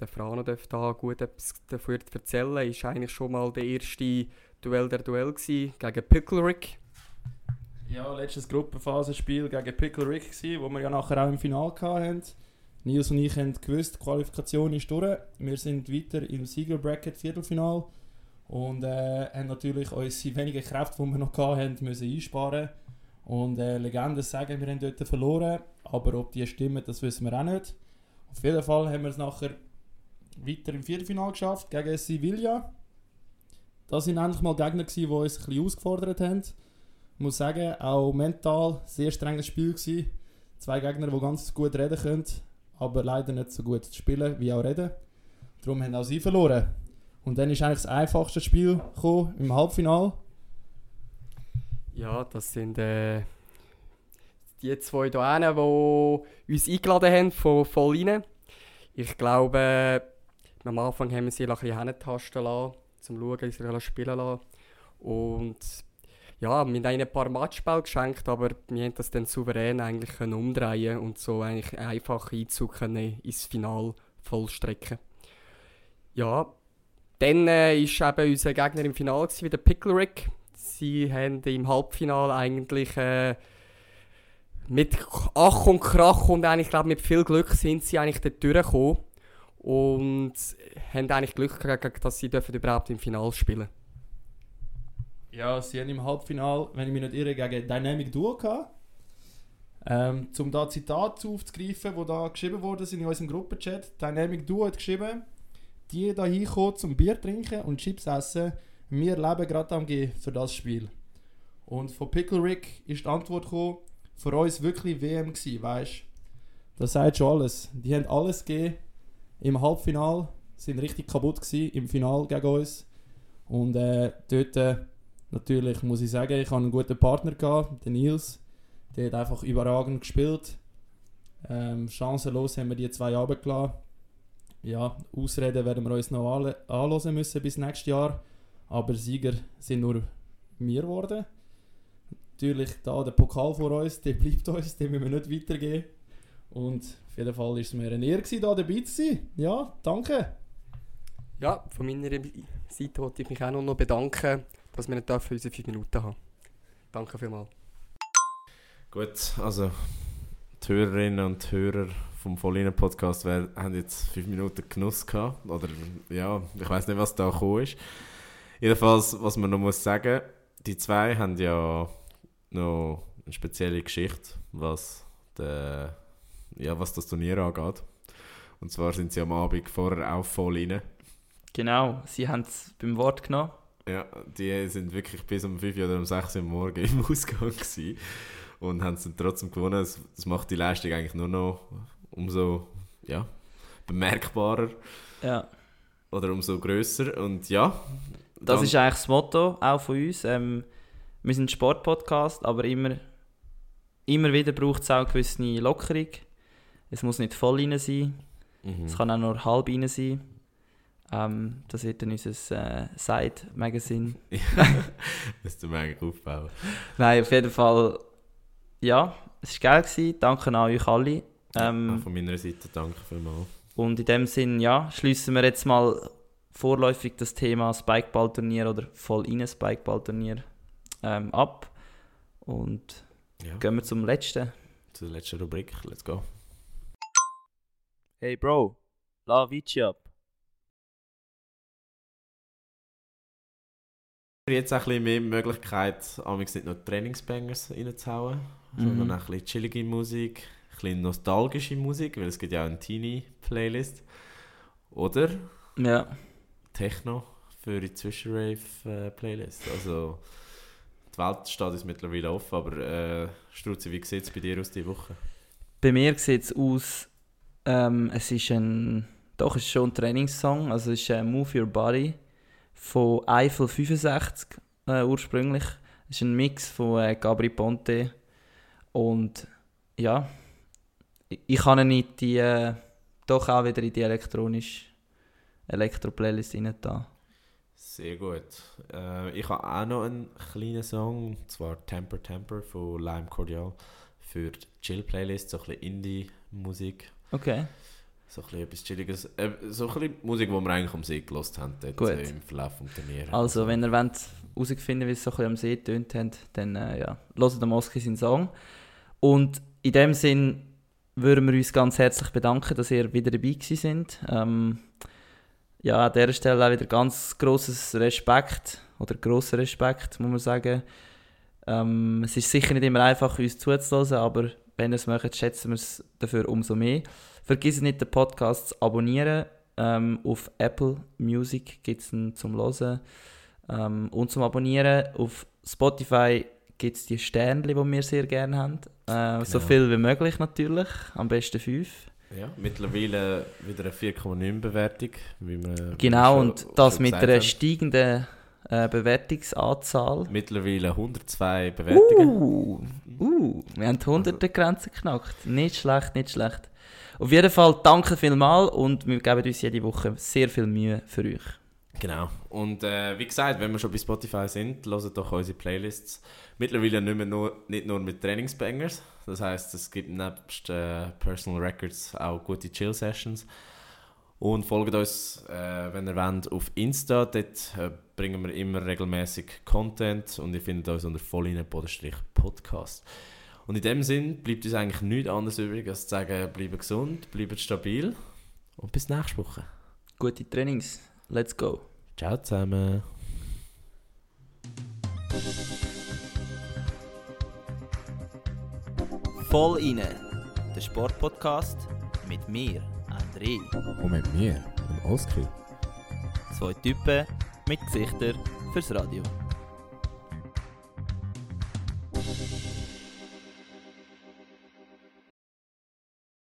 der Frano darf da gut etwas dafür erzählen. Ist eigentlich schon mal der erste Duell der Duell gewesen, gegen Pickle Ja, letztes Gruppenphasenspiel gegen Pickle Rick wo wir ja nachher auch im Finale hatten. Nils und ich haben gewusst, die Qualifikation ist durch. Wir sind weiter im Sieger-Bracket Viertelfinal und äh, haben natürlich unsere wenigen Kräfte, die wir noch hatten, müssen einsparen. Und äh, Legenden sagen, wir haben dort verloren, aber ob die stimmen, das wissen wir auch nicht. Auf jeden Fall haben wir es nachher weiter im Viertelfinal geschafft gegen Sevilla. Das waren endlich mal Gegner, die uns ein bisschen ausgefordert haben. Ich muss sagen, auch mental ein sehr strenges Spiel gewesen. Zwei Gegner, die ganz gut reden können, aber leider nicht so gut spielen wie auch reden. Darum haben auch sie verloren. Und dann ist eigentlich das einfachste Spiel gekommen, im Halbfinale. Ja, das sind äh, die zwei hier, die uns eingeladen haben von voll Ich glaube, am Anfang haben wir sie ein bisschen hintasten lassen, zum Schauen, wie sie spielen lassen. Und ja, wir haben ihnen ein paar Matchbälle geschenkt, aber wir haben das dann souverän eigentlich können umdrehen und so eigentlich einen einfachen Einzug ins Finale vollstrecken. Ja, dann äh, ist eben unser Gegner im Finale wie der Pickle Sie haben im Halbfinale eigentlich äh, mit Ach und Krach und eigentlich, glaube mit viel Glück sind sie eigentlich dort durchgekommen und haben eigentlich Glück gehabt, dass sie dürfen überhaupt im Finale spielen Ja, sie haben im Halbfinale, wenn ich mich nicht irre, gegen Dynamic Duo gehabt. Ähm, um da Zitate aufzugreifen, die da geschrieben wurden sind in unserem Gruppenchat. Dynamic Duo hat geschrieben, die da hinkommen zum Bier trinken und Chips essen, wir leben gerade am G für das Spiel. Und von Pickle Rick ist die Antwort gekommen, für uns wirklich WM gewesen, weißt Das sagt schon alles. Die haben alles gegeben. Im Halbfinal sind richtig kaputt gewesen, im Final gegen uns. Und äh, dort, äh, natürlich muss ich sagen, ich habe einen guten Partner gehabt, den Nils. Der hat einfach überragend gespielt. Ähm, chancenlos haben wir die zwei Abend gelassen. Ja, Ausreden werden wir uns noch anle- anhören müssen bis nächstes Jahr. Aber Sieger sind nur wir geworden. Natürlich da der Pokal vor uns, der bleibt uns, den müssen wir nicht weitergeben. Und auf jeden Fall war es mir eine Ehre, da dabei zu sein. Ja, danke. Ja, von meiner Seite wollte ich mich auch noch bedanken, dass wir nicht dürfen unsere 5 Minuten haben. Danke vielmals. Gut, also die Hörerinnen und Hörer vom Vollinen Podcast wär- haben jetzt fünf Minuten Genuss gehabt. Oder ja, ich weiß nicht, was da gekommen ist. Jedenfalls, was man noch muss sagen, die zwei haben ja noch eine spezielle Geschichte, was, der, ja, was das Turnier angeht. Und zwar sind sie am Abend vorher auch voll rein. Genau, sie haben es beim Wort genommen. Ja, die sind wirklich bis um 5 oder um 6 Uhr Morgen im Ausgang gewesen und haben es dann trotzdem gewonnen. Das, das macht die Leistung eigentlich nur noch umso ja, bemerkbarer Ja. oder umso grösser. Und ja, Das ist eigentlich das Motto auch von uns. Ähm, wir sind ein Sportpodcast, aber immer, immer wieder braucht es auch eine gewisse Lockerung. Es muss nicht voll rein sein, Mhm. es kann auch nur halb rein sein. Ähm, das wird dann unser äh, Side-Magazin. Müssten wir eigentlich aufbauen. Nein, auf jeden Fall, ja, es war geil. Gewesen. Danke an euch alle. Auch Ähm, von meiner Seite danke vielmals. und in dem Sinn, ja, schließen wir jetzt mal vorläufig das Thema Spikeball-Turnier oder voll in Spikeball-Turnier ähm, ab. Und Ja, gehen wir zum letzten. zu der letzten Rubrik. Let's go. Hey Bro, la Vici ab. Jetzt auch ein bisschen mehr Möglichkeit, amigs nicht nur Trainingsbangers reinzuhauen, sondern Mhm. auch ein bisschen chillige Musik, ein bisschen nostalgische Musik, weil es gibt ja auch eine Teenie-Playlist. Oder Ja, Techno für die Zwischenrave-Playlist. Also die Welt steht uns mittlerweile offen, aber äh, Struzzi, wie sieht es bei dir aus diese Woche? bei mir sieht es aus, ähm, es ist ein, doch es ist schon ein Trainingssong, also es ist ein Move Your Body von Eiffel 65 äh, ursprünglich. Es ist ein Mix von äh, Gabri Ponte und ja, ich, ich kann ihn nicht die, äh, doch auch wieder in die elektronische Elektro-Playlist rein da. Sehr gut. Äh, ich habe auch noch einen kleinen Song, und zwar Temper Temper von Lime Cordial für die Chill-Playlist, so ein bisschen Indie-Musik. Okay. So ein bisschen etwas Chilliges. Äh, so ein bisschen Musik, die wir eigentlich am See gelost haben, dort Gut. äh, im Verlauf des Turniers. Also, wenn ihr wollt herausfinden wie es so ein bisschen am See tönt habt, dann äh, ja, hört den Moski seinen Song. Und in dem Sinn würden wir uns ganz herzlich bedanken, dass ihr wieder dabei gewesen sind. Ähm, ja, an dieser Stelle auch wieder ganz grosses Respekt, oder grosser Respekt, muss man sagen. Ähm, es ist sicher nicht immer einfach, uns zuzuhören, aber wenn ihr es möchtet, schätzen wir es dafür umso mehr. Vergiss nicht, den Podcast zu abonnieren. Ähm, auf Apple Music gibt es ihn zum Hören. Ähm, und zum Abonnieren auf Spotify gibt es die Sternchen, die wir sehr gerne haben. Äh, So Genau. viel wie möglich natürlich, am besten fünf. Ja, mittlerweile wieder eine 4,9 Bewertung. Wie wir Genau, schon- und das mit einer haben. steigenden äh, Bewertungsanzahl. Mittlerweile 102 Bewertungen. Uh, uh, wir haben die 100er Grenze geknackt. Nicht schlecht, nicht schlecht. Auf jeden Fall danke vielmals und wir geben uns jede Woche sehr viel Mühe für euch. Genau. Und äh, wie gesagt, wenn wir schon bei Spotify sind, hört doch unsere Playlists. Mittlerweile nicht, mehr nur, nicht nur mit Trainingsbangers. Das heißt, es gibt nebst äh, Personal Records auch gute Chill-Sessions. Und folgt uns, äh, wenn ihr wollt, auf Insta. Dort äh, bringen wir immer regelmäßig Content und ihr findet uns unter volline-podcast. Und in dem Sinn bleibt uns eigentlich nichts anderes übrig, als zu sagen, bleibt gesund, bleibt stabil und bis nächste Woche. Gute Trainings. Let's go. Ciao zusammen. Voll inne, der Sportpodcast mit mir, André. Und mit mir, dem Oskar. Zwei Typen mit Gesichtern fürs Radio.